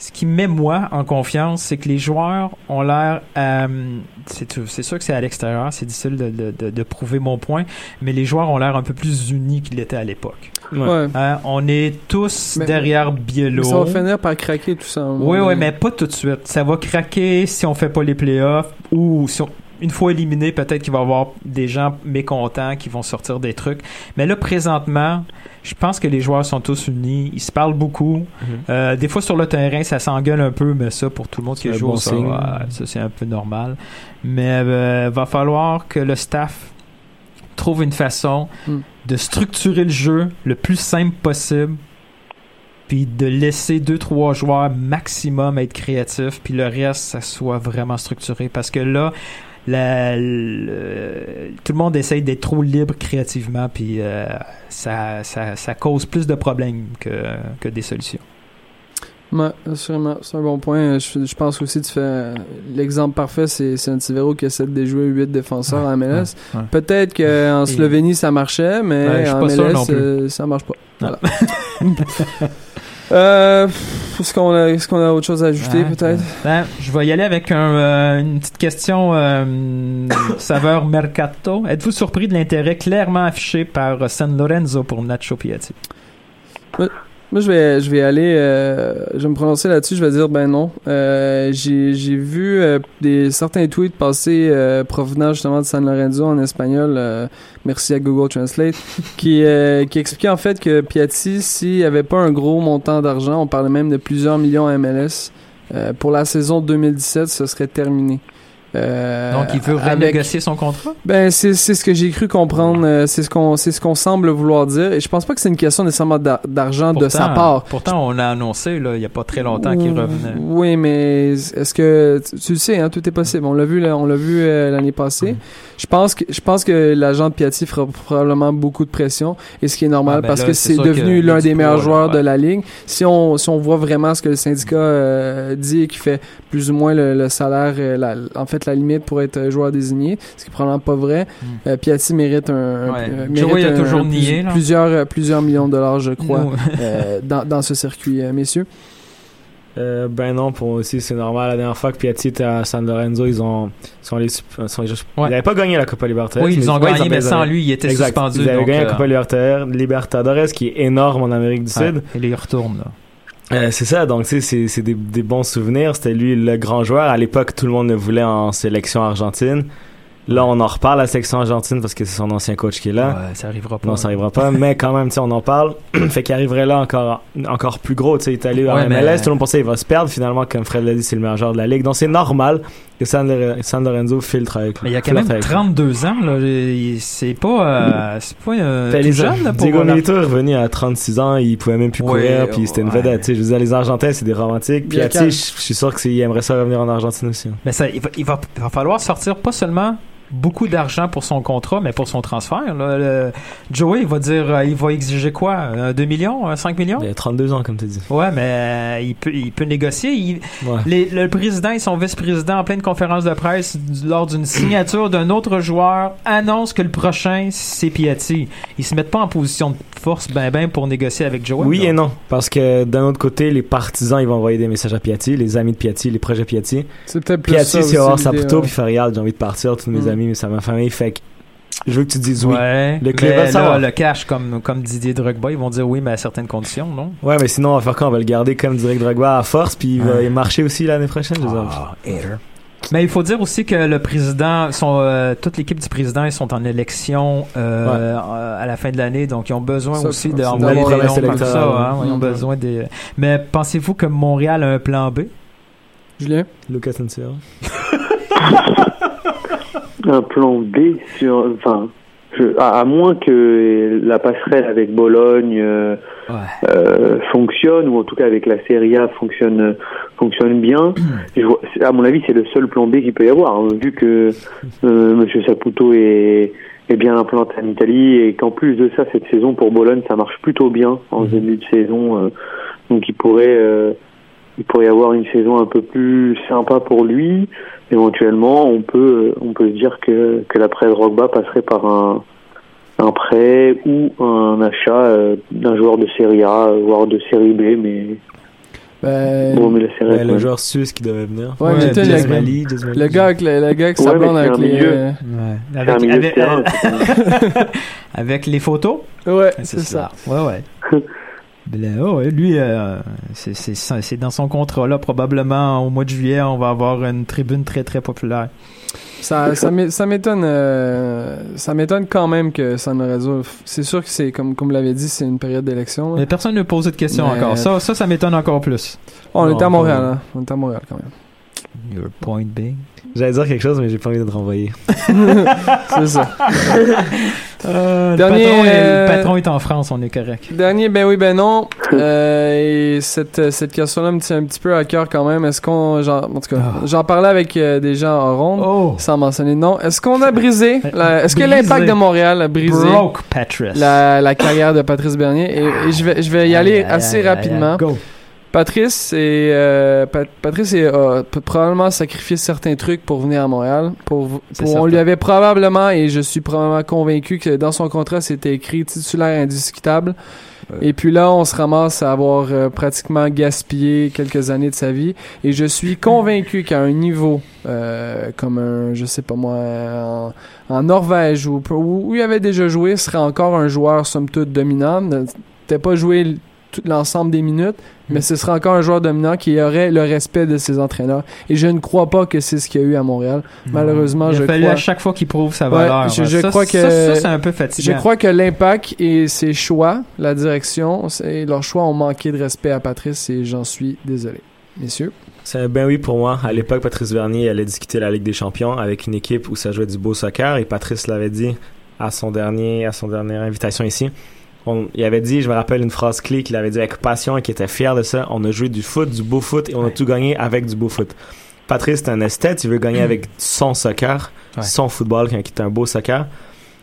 ce qui me met moi en confiance, c'est que les joueurs ont l'air, euh, c'est sûr que c'est à l'extérieur, c'est difficile de, de, de, de prouver mon point, mais les joueurs ont l'air un peu plus unis qu'ils l'étaient à l'époque. Ouais. Ouais. Hein, on est tous Mais- derrière Biello. Ça va finir par craquer tout ça. Oui, oui, mais pas tout de suite. Ça va craquer si on fait pas les playoffs ou si on- une fois éliminé, peut-être qu'il va y avoir des gens mécontents qui vont sortir des trucs. Mais là, présentement, je pense que les joueurs sont tous unis. Ils se parlent beaucoup. Euh, des fois, sur le terrain, ça s'engueule un peu, mais ça, pour tout le monde qui joue, bon ça, ouais, ça, c'est un peu normal. Mais euh, va falloir que le staff trouve une façon Mm. de structurer le jeu le plus simple possible puis de laisser deux trois joueurs maximum être créatifs puis le reste ça soit vraiment structuré parce que là la- le- tout le monde essaye d'être trop libre créativement puis euh, ça, ça, ça cause plus de problèmes que, que des solutions Ouais, assurément. C'est un bon point. Je, je pense aussi que tu fais l'exemple parfait, c'est c'est un Tivero qui essaie de déjouer 8 défenseurs en MLS. ouais. Peut-être qu'en Slovénie ça marchait, mais Ouais, en MLS euh, ça marche pas. Voilà. <laughs> <laughs> euh, est-ce qu'on a, est-ce qu'on a autre chose à ajouter peut-être? Ben, je vais y aller avec un, euh, une petite question euh, <coughs> saveur mercato. Êtes-vous surpris de l'intérêt clairement affiché par San Lorenzo pour Nacho Piatti? Moi, je vais, je vais aller, euh, je vais me prononcer là-dessus. Je vais dire ben non. Euh, j'ai, j'ai vu euh, des certains tweets passer euh, provenant justement de San Lorenzo en espagnol. euh, merci à Google Translate, <laughs> qui euh, qui expliquait en fait que Piatti, s'il n'y avait pas un gros montant d'argent, on parlait même de plusieurs millions à MLS. euh, pour la saison 2017, ce serait terminé. Euh, Donc, il veut avec- renégocier son contrat? ben c'est c'est ce que j'ai cru comprendre, euh, c'est ce qu'on c'est ce qu'on semble vouloir dire et je pense pas que c'est une question nécessairement d'ar- d'argent de sa part. Pourtant, on a annoncé là, il n'y a pas très longtemps qu'il revenait. Oui, mais est-ce que tu, le sais hein, tout est possible. On l'a vu là, on l'a vu euh, l'année passée. Je pense que je pense que l'agent de Piatti fera probablement beaucoup de pression et ce qui est normal Ah, ben parce là, que c'est devenu y l'un des meilleurs joueurs de la ligue. Si on si on voit vraiment ce que le syndicat euh, dit et qui fait plus ou moins le, le salaire la- en fait la limite pour être euh, joueur désigné, ce qui est probablement pas vrai. Euh, Piatti mérite un, Ouais. mérite a un- toujours un- nié, plusieurs plusieurs millions de dollars je crois euh, dans dans ce circuit messieurs. Euh, ben non, pour moi aussi, c'est normal. La dernière fois que Piatti était à San Lorenzo, ils ont, sont sup- sont Ouais. Ils n'avaient pas gagné la Copa Libertadores. oui, ils ont gagné, mais sans lui, il était Exact. suspendu. Ils avaient donc, gagné euh, la Copa Libertadores, Libertadores, qui est énorme en Amérique du ouais. Sud. Et là, il retourne. Là. Euh, c'est ça, donc c'est c'est des, des bons souvenirs. C'était lui le grand joueur. À l'époque, tout le monde le voulait en sélection argentine. Là, on en reparle à la sélection argentine parce que c'est son ancien coach qui est là. Ouais, ça arrivera pas. Non, ça arrivera pas, mais quand même, tu sais, on en parle. <clears throat> fait qu'il arriverait là encore, encore plus gros, tu sais, il est allé en Ouais, MLS, mais- tout le monde pensait qu'il va se perdre, finalement, comme Fred l'a dit, c'est le meilleur joueur de la ligue. Donc c'est normal que San, Lore- San Lorenzo filtre avec Mais il y a quand même avec lui. 32 ans. Là. C'est pas, euh, c'est pas euh, Fait tout les jeune là, pour Diego Milito est revenu à 36 ans, il pouvait même plus Ouais, courir, puis c'était une ouais. vedette, tu sais, je veux dire, les Argentins, c'est des romantiques, puis tu sais, je je suis sûr qu'il aimerait ça revenir en Argentine aussi. Mais ça, il, va, il, va, il va falloir sortir pas seulement beaucoup d'argent pour son contrat, mais pour son transfert. Là. Le- Joey, il va dire, euh, il va exiger quoi? Euh, 2 millions? euh, 5 millions? Il a 32 ans, comme tu dis. Ouais, mais euh, il, peut, il peut négocier. Il- Ouais. les- le président et son vice-président, en pleine conférence de presse, lors d'une signature d'un autre joueur, annoncent que le prochain, c'est Piatti. Ils se mettent pas en position de force ben ben pour négocier avec Joey. Oui et non, parce que d'un autre côté, les partisans, ils vont envoyer des messages à Piatti, les amis de Piatti, les projets Piatti. C'est peut-être plus Piatti, ça c'est avoir aussi, sa l'idée, poteau, ouais. puis faire regarde, j'ai envie de partir, tous mes Mm. amis, mais ma famille, fait que je veux que tu dises oui. Ouais, Le club mais va le là, savoir. le cash, comme, comme Didier Drogba, ils vont dire oui, mais à certaines conditions, non? Ouais, mais sinon, on va faire quoi? On va le garder comme direct Drogba à force, puis il va Ouais. marcher aussi l'année prochaine, je veux dire. Ah, Mais il faut dire aussi que le président, son, euh, toute l'équipe du président, ils sont en élection euh, euh, à la fin de l'année, donc ils ont besoin Ça, aussi une des promesse comme ça. ouais. hein, Ils ont Mhm. besoin des. Mais pensez-vous que Montréal a un plan B? Julien? Lucas Sincero. <laughs> un plan B sur, enfin, je, à, à moins que la passerelle avec Bologne euh, Ouais. euh, fonctionne ou en tout cas avec la Serie A fonctionne fonctionne bien. <clears throat> Je vois- c'est- à mon avis, c'est le seul plan B qu'il peut y avoir, hein, vu que euh, Monsieur Saputo est est bien implanté en Italie et qu'en plus de ça, cette saison pour Bologne, ça marche plutôt bien en Mhm. début de saison. euh, donc il pourrait il pourrait y avoir une saison un peu plus sympa pour lui. Éventuellement, on peut on peut se dire que que l'après Drogba passerait par un un prêt ou un achat euh, d'un joueur de Serie A, euh, voire de Série B, mais Ben, bon, mais la Série le joueur suisse qui devait venir. Ouais, Ouais, le, Djezmali. le gars avec le, le gars avec sa Ouais, mais blonde c'est avec les. euh, Avec, de avec, avec photos Ouais, c'est ça. Ouais, ouais. <laughs> Ben, oh, lui, euh, c'est- dans son contrat là. Probablement au mois de juillet, on va avoir une tribune très très populaire. Ça, ça m'é- ça m'étonne, euh, ça m'étonne quand même que ça ne résolve. C'est sûr que c'est comme comme vous l'avez dit, c'est une période d'élection. Mais personne ne pose de questions Mais- encore. Ça, ça, ça m'étonne encore plus. Oh, on Non, était à Montréal, pas- hein. On était à Montréal quand même. Your point being. J'allais dire quelque chose, mais j'ai pas envie de te renvoyer. <laughs> c'est ça. Euh, Dernier, le, patron est, euh, le patron est en France, on est correct. Dernier, ben oui, ben non. <laughs> Euh, et cette, cette question-là me tient un petit peu à cœur quand même. Est-ce qu'on, j'en- en tout cas, Ah. j'en parlais avec euh, des gens en ronde, Oh, sans mentionner de nom. Est-ce qu'on a brisé, est-ce que l'impact de Montréal a brisé broke la, la carrière de Patrice Bernier? Et, et je vais, je vais y aller assez rapidement. Go. Patrice est, euh, Pat- Patrice est, p- probablement sacrifié certains trucs pour venir à Montréal. Pour, on lui avait probablement, et je suis probablement convaincu que dans son contrat, c'était écrit titulaire indiscutable. Et puis là, on se ramasse à avoir euh, pratiquement gaspillé quelques années de sa vie. Et je suis convaincu qu'à un niveau euh, comme un, je sais pas moi, en, en Norvège où, où il avait déjà joué, serait encore un joueur somme toute dominant. Peut-être pas joué tout l'ensemble des minutes, mais ce sera encore un joueur dominant qui aurait le respect de ses entraîneurs. Et je ne crois pas que c'est ce qu'il y a eu à Montréal. Malheureusement, Il a je fallu crois- à chaque fois qu'il prouve sa Ouais, valeur. je- je ça, crois que- ça, ça, c'est un peu Je fatigant. crois que l'impact et ses choix, la direction, c'est- leurs choix ont manqué de respect à Patrice et j'en suis désolé. Messieurs. C'est un ben oui pour moi. À l'époque, Patrice Vernier allait discuter la Ligue des Champions avec une équipe où ça jouait du beau soccer et Patrice l'avait dit à son dernier, à son dernière invitation ici. On, il avait dit, je me rappelle une phrase clé qu'il avait dit avec passion et qu'il était fier de ça. On a joué du foot, du beau foot et on a tout gagné avec du beau foot. Patrice, c'est un esthète, il veut gagner avec son soccer, Ouais. son football, qui est un beau soccer.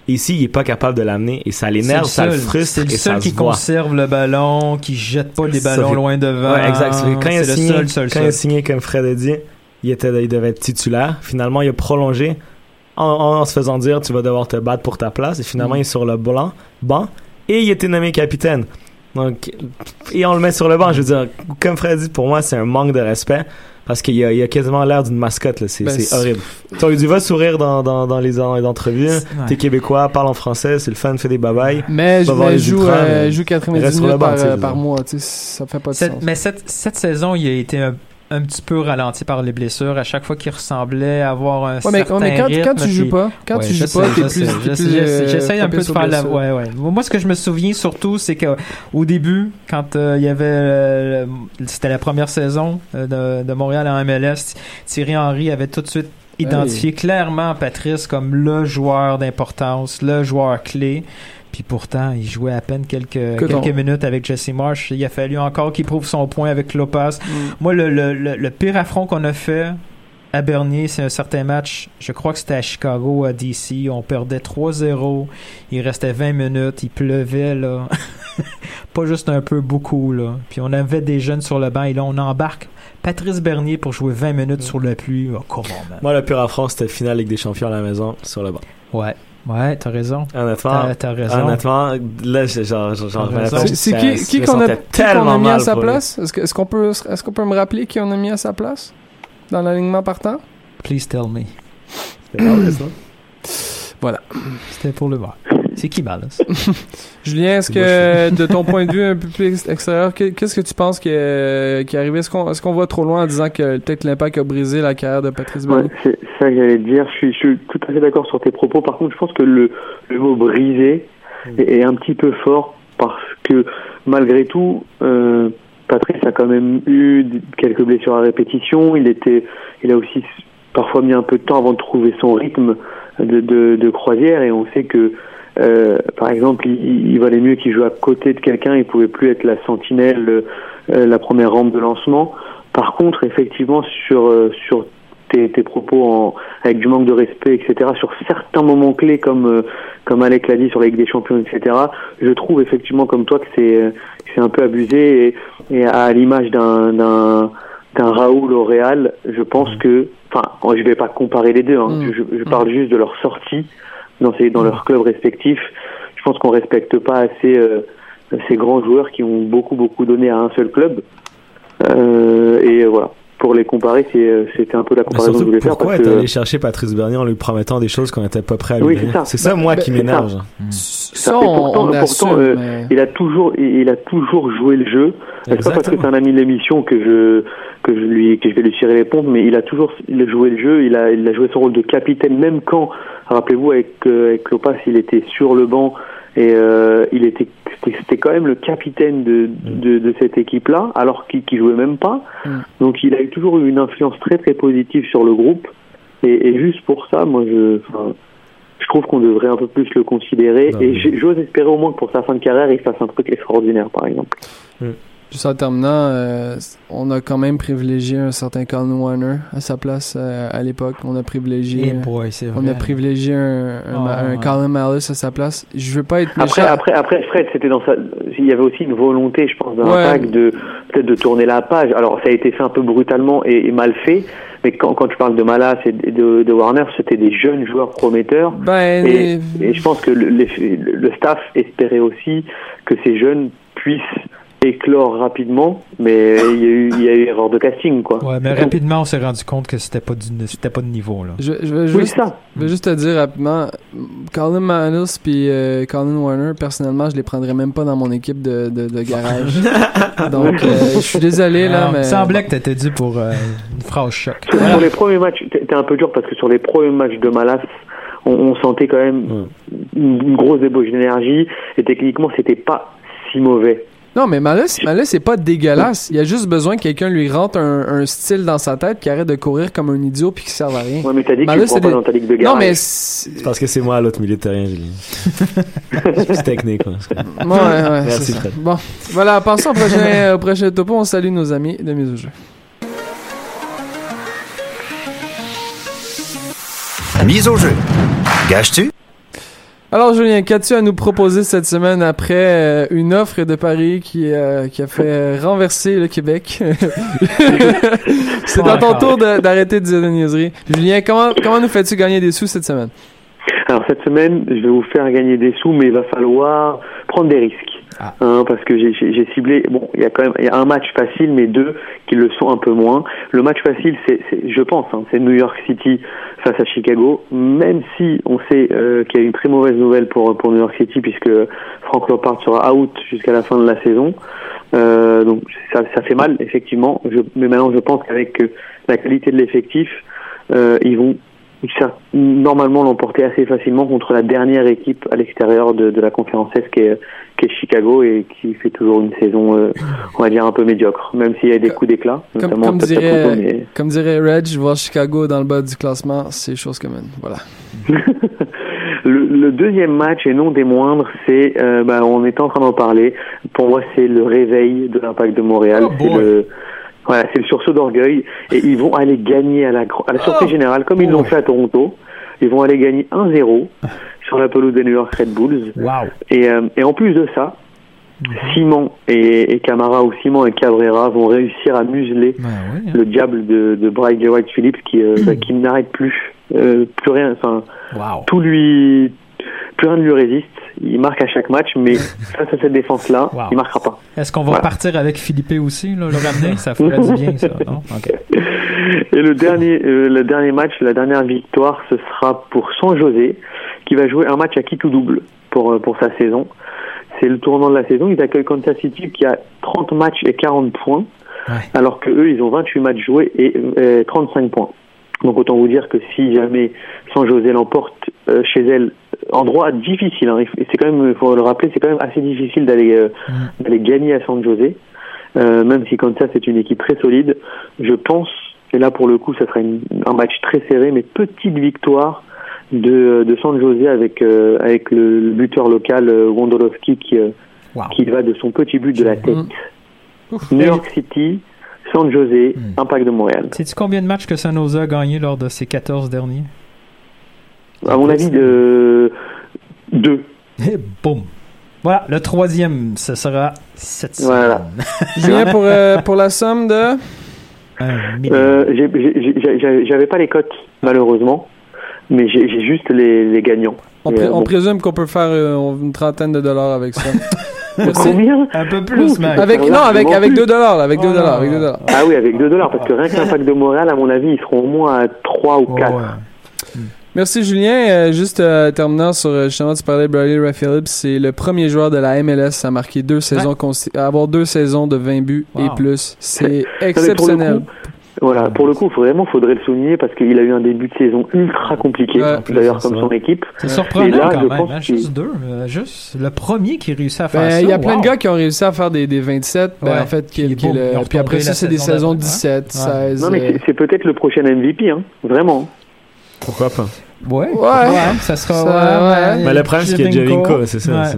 Ici, il est pas capable de l'amener et ça l'énerve, ça le seul- frustre C'est le et ça seul se qui voit. conserve le ballon, qui jette pas les ballons fait- loin devant. Ouais, exact. Quand, il a, c'est le signé, seul, seul, quand il a seul. signé, comme Fred a dit, il, était, il devait être titulaire. Finalement, il a prolongé en, en se faisant dire tu vas devoir te battre pour ta place. Et finalement, Mm. il est sur le blanc, banc et il a été nommé capitaine. Donc, et on le met sur le banc. Je veux dire, comme Fred dit, pour moi, c'est un manque de respect. Parce qu'il a, il a quasiment l'air d'une mascotte, là. C'est, Ben, c'est horrible. Tu aurais dû va sourire dans, dans, dans les en- les entrevues. Ouais. T'es québécois, parle en français, c'est le fun, fais des babayes. Mais je mais joue, ultras, euh, mais joue 90 reste sur le minutes par, euh, par mois. Ça fait pas de Cette- sens. mais cette, cette saison, il a été un, un petit peu ralenti par les blessures. À chaque fois qu'il ressemblait avoir un Ouais, mais, certain mais quand, rythme, quand tu joues pas, quand Ouais, tu joues pas, sais, t'es plus, t'es euh, J'essaye un peu de faire la ouais, ouais. Moi, ce que je me souviens surtout, c'est que au début, quand euh, il y avait, euh, c'était la première saison de, de Montréal en MLS, Thierry Henry avait tout de suite identifié clairement Patrice comme le joueur d'importance, le joueur clé. Puis pourtant, il jouait à peine quelques, quelques minutes avec Jesse Marsh. Il a fallu encore qu'il prouve son point avec Lopez. Mm. Moi, le, le, le, le pire affront qu'on a fait à Bernier, c'est un certain match. Je crois que c'était à Chicago, à DC. On perdait 3-0. Il restait 20 minutes. Il pleuvait, là. <laughs> Pas juste un peu, beaucoup, là. Puis on avait des jeunes sur le banc. Et là, on embarque Patrice Bernier pour jouer 20 minutes sur la pluie. Oh, man. Moi, le pire affront, c'était finale Ligue des Champions à la maison, sur le banc. Ouais. Ouais, t'as raison. Honnêtement, T'as t'as raison. honnêtement, là, j'ai- genre, genre. C'est qui, qui qu'on a, qu'on a mis à sa place? Est-ce que- est-ce qu'on peut, est-ce qu'on peut me rappeler qui on a mis à sa place? Dans l'alignement partant? Please tell me. C'était ça. C'était pour le voir. C'est qui, Ballas? <laughs> Julien, est-ce que, de ton point de vue un peu plus extérieur, que- qu'est-ce que tu penses qui est, qui est arrivé? Est-ce qu'on, est-ce qu'on va trop loin en disant que peut-être l'impact a brisé la carrière de Patrice Ouais, Bernier? c'est c'est ça que j'allais te dire. Je suis, je suis tout à fait d'accord sur tes propos. Par contre, je pense que le, le mot brisé est, est un petit peu fort parce que malgré tout, euh, Patrice a quand même eu quelques blessures à répétition. Il était, il a aussi parfois mis un peu de temps avant de trouver son rythme de, de, de croisière et on sait que euh, par exemple, il, il valait mieux qu'il joue à côté de quelqu'un, il pouvait plus être la sentinelle, euh, la première rampe de lancement. Par contre, effectivement, sur euh, sur tes, tes propos en, avec du manque de respect, etc., sur certains moments clés comme comme Alec l'a dit sur la Ligue des Champions, etc., je trouve effectivement comme toi que c'est c'est un peu abusé et, et à l'image d'un d'un d'un Raoul au Real, je pense que, enfin, je vais pas comparer les deux, hein, Mm. je, je parle juste de leur sortie dans ces dans leurs clubs respectifs. Je pense qu'on respecte pas assez euh, ces grands joueurs qui ont beaucoup beaucoup donné à un seul club. Euh, et voilà. Pour les comparer, c'est, euh, c'était un peu la comparaison que je surtout, voulais faire. pourquoi t'es que- allé chercher Patrice Bernier en lui promettant des choses qu'on n'était pas prêt à lui Oui, donner c'est ça. C'est ça, moi, qui c'est m'énerve. ça. Et pourtant, on pourtant, assume, euh, mais- il a toujours, il a toujours joué le jeu. C'est pas parce que c'est un ami de l'émission que je que je lui que je vais lui tirer les pompes, mais il a toujours il a joué le jeu. Il a il a joué son rôle de capitaine, même quand, rappelez-vous, avec euh, avec Lopas, il était sur le banc et euh, il était c'était quand même le capitaine de de, de cette équipe-là, alors qu'il qu'il jouait même pas. Mm. Donc il a eu toujours eu une influence très très positive sur le groupe. Et, et juste pour ça, moi je je trouve qu'on devrait un peu plus le considérer. Non, et j'ose espérer au moins que pour sa fin de carrière, il fasse un truc extraordinaire, par exemple. Juste en terminant, euh, on a quand même privilégié un certain Colin Warner à sa place euh, à l'époque. On a privilégié, boy, on a privilégié un, un, un ouais. Colin Malice à sa place. Je veux pas être Après, méchant. après, après, Fred, c'était dans sa. Il y avait aussi une volonté, je pense, d'un Ouais. de peut-être de tourner la page. Alors, ça a été fait un peu brutalement et, et mal fait. Mais quand, quand tu parles de Malas et de, de Warner, c'était des jeunes joueurs prometteurs. Ben, Et, et je pense que le, les- le staff espérait aussi que ces jeunes puissent éclore rapidement, mais il y a eu, il y a eu erreur de casting, quoi. Ouais, mais rapidement, on s'est rendu compte que c'était pas, du, c'était pas de niveau, là. je, Oui, juste, ça. je vais juste te dire rapidement, Colin Malice puis euh, Colin Warner, personnellement, je les prendrais même pas dans mon équipe de, de, de garage. <laughs> Donc, euh, je suis désolé là, Ah, mais Il semblait que t'étais dû pour euh, une phrase choc. Sur, sur les premiers matchs, t'es un peu dur parce que sur les premiers matchs de Malas, on, on sentait quand même une, une grosse débauche d'énergie et techniquement, c'était pas si mauvais. Non, mais Malice, Malice, c'est pas dégueulasse. Il a juste besoin que quelqu'un lui rentre un, un style dans sa tête qui arrête de courir comme un idiot puis qui serve à rien. Ouais, mais t'as dit que Malice, tu pas des- dans ta ligue de garage. Non, mais c'est... Parce que c'est moi à l'autre milieu de terrain, Julie. <laughs> c'est technique, quoi. C'est- Ouais, ouais, Merci. Fred. Bon, voilà, passons au prochain, au prochain topo. On salue nos amis de mise au jeu. Mise au jeu. Gage-tu? Alors, Julien, qu'as-tu à nous proposer cette semaine après euh, une offre de Paris qui, euh, qui a fait euh, renverser le Québec? <laughs> C'est à ton tour d'arrêter de dire des niaiseries. Julien, comment, comment nous fais-tu gagner des sous cette semaine? Alors cette semaine, je vais vous faire gagner des sous, mais il va falloir prendre des risques. Ah. Hein, parce que j'ai- ciblé, bon, il y a quand même y a un match facile, mais deux qui le sont un peu moins. Le match facile, c'est, je pense, hein, c'est New York City face à Chicago, même si on sait euh, qu'il y a une très mauvaise nouvelle pour, pour New York City, puisque Frank Lampard sera out jusqu'à la fin de la saison. Euh, donc ça, fait mal, effectivement. Mais maintenant, je pense qu'avec euh, la qualité de l'effectif, ils vont normalement l'emporter assez facilement contre la dernière équipe à l'extérieur de, de la conférence Est qui est, qui est Chicago et qui fait toujours une saison, euh, on va dire, un peu médiocre, même s'il y a des coups d'éclat, Comme, notamment comme, dirait, mais- comme dirait Reg, voir Chicago dans le bas du classement, c'est chose commune. Voilà. <laughs> le, le deuxième match, et non des moindres, c'est, euh, bah, on était en train d'en parler, pour moi c'est le réveil de l'impact de Montréal, Oh le... Voilà, c'est le sursaut d'orgueil et ils vont aller gagner à la, à la surprise Oh générale comme ils l'ont boy. fait à Toronto. Ils vont aller gagner 1-0 sur la pelouse des New York Red Bulls. Wow. Et, euh, et en plus de ça, Simon et, et Camara ou Simon et Cabrera vont réussir à museler oui. hein. le diable de, de Bryce White Phillips qui, euh, bah, qui n'arrête plus, euh, plus rien, enfin Wow. tout lui, plus rien ne lui résiste. Il marque à chaque match, mais <laughs> face à cette défense-là, Wow. il marquera pas. Est-ce qu'on va Voilà. partir avec Philippe aussi, là, le ramener? Ça ferait du bien, ça, non? <laughs> Et le dernier, euh, le dernier match, la dernière victoire, ce sera pour San José, qui va jouer un match à qui tout double pour, euh, pour sa saison. C'est le tournant de la saison. Ils accueillent Kansas City qui a 30 matchs et 40 points, Ouais. alors que eux, ils ont 28 matchs joués et euh, 35 points. Donc autant vous dire que si jamais San José l'emporte euh, chez elle, endroit difficile, hein, c'est quand même, il faut le rappeler, c'est quand même assez difficile d'aller euh, gagner à San José, euh, même si Kansas est une équipe très solide. Je pense, et là pour le coup, ça sera une- un match très serré, mais petite victoire de, de San José avec euh, avec le, le buteur local euh, Wondolowski qui euh, Wow. qui va de son petit but de la tête. Mm. New York City, San José, Mm. Impact de Montréal. Sais-tu combien de matchs que San Jose a gagné lors de ces 14 derniers? À mon avis, de deux. Et boum! Voilà, le troisième, ce sera cette semaine. Voilà. Julien, <laughs> pour, euh, pour la somme de... Euh, J'avais pas les cotes, malheureusement, mais j'ai juste les, les gagnants. On, euh, on bon. présume qu'on peut faire euh, une trentaine de dollars avec ça. <laughs> Merci. Combien Un peu plus, mec. Avec, non, avec, avec 2 dollars, là, avec 2 Oh, dollars, non. avec 2 dollars. Ah oui, avec 2 dollars, parce que rien que l'impact de Montréal, à mon avis, ils seront au moins à 3 ou 4. Ouais. Merci Julien. Euh, juste euh, terminant sur euh, justement tu parlais de Bradley Ray Phillips, c'est le premier joueur de la MLS à marquer deux saisons à avoir deux saisons de 20 buts et plus. C'est exceptionnel. Voilà, pour le coup, vraiment, faudrait le souligner parce qu'il a eu un début de saison ultra compliqué, Ouais. d'ailleurs, comme son équipe. C'est Et surprenant là, quand je même. pense hein, qu'il- Juste deux. euh, juste le premier qui réussit à faire Ben, ça. il y a plein wow. de gars qui ont réussi à faire des, des 27, ben, Ouais. en fait, qui, le- puis après ça, c'est des saison saisons d'après. 17, Ouais. 16. Non, mais euh, c'est- peut-être le prochain MVP, hein, vraiment. Pourquoi pas? Ouais. Ouais. ça sera. Ça, ouais, ouais. Mais le problème, c'est qu'il y a c'est ça. Ouais. c'est-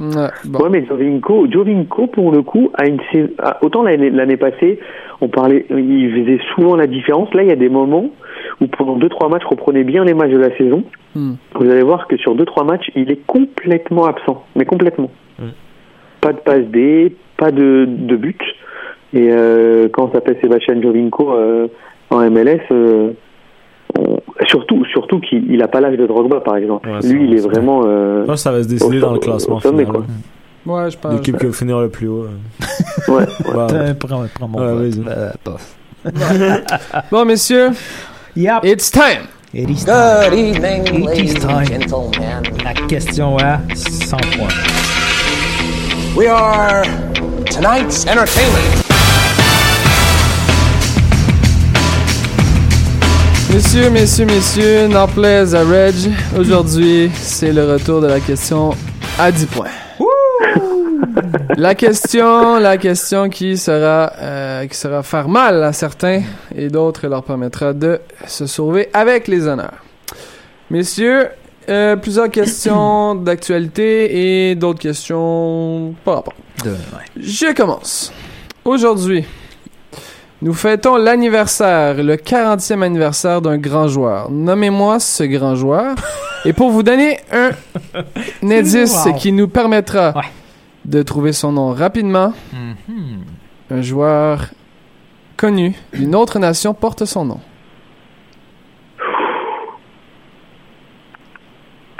ouais, bon. Ouais, mais Jovinko, Jovinko, pour le coup, a une a- autant l'année l'année passée, on parlait, il faisait souvent la différence. Là, il y a des moments où pendant deux trois matchs, reprenez bien les matchs de la saison. Hmm. Vous allez voir que sur deux trois matchs, il est complètement absent, mais complètement. Mm. Pas de passe D, pas de, de but. Et euh, quand on s'appelle Sébastien Jovinko euh, en MLS, euh, on- surtout surtout qu'il il a pas l'âge de Drogba par exemple. Ouais, Lui, il est vraiment. euh, ça va se décider au- dans le classement au sommet, final. Ouais, je pense. L'équipe qui va finir le plus haut. euh. ouais, ouais. <laughs> Euh, Prends, prends mon Ouais. Euh. Bon, messieurs, Yep. it's time! It is time. Good evening, It is time. and gentlemen. La question à 100 points. We are tonight's entertainment. Messieurs, messieurs, messieurs, n'en plaise à Reg. Aujourd'hui, c'est le retour de la question à 10 points. La question, la question qui sera, euh, qui sera faire mal à certains et d'autres leur permettra de se sauver avec les honneurs. Messieurs, euh, plusieurs questions <clears throat> d'actualité et d'autres questions par rapport. De- ouais. Je commence. Aujourd'hui, nous fêtons l'anniversaire, le 40e anniversaire d'un grand joueur. Nommez-moi ce grand joueur. <laughs> Et pour vous donner un, indice Wow. qui nous permettra Ouais. De trouver son nom rapidement, Mhm. un joueur connu d'une autre nation porte son nom.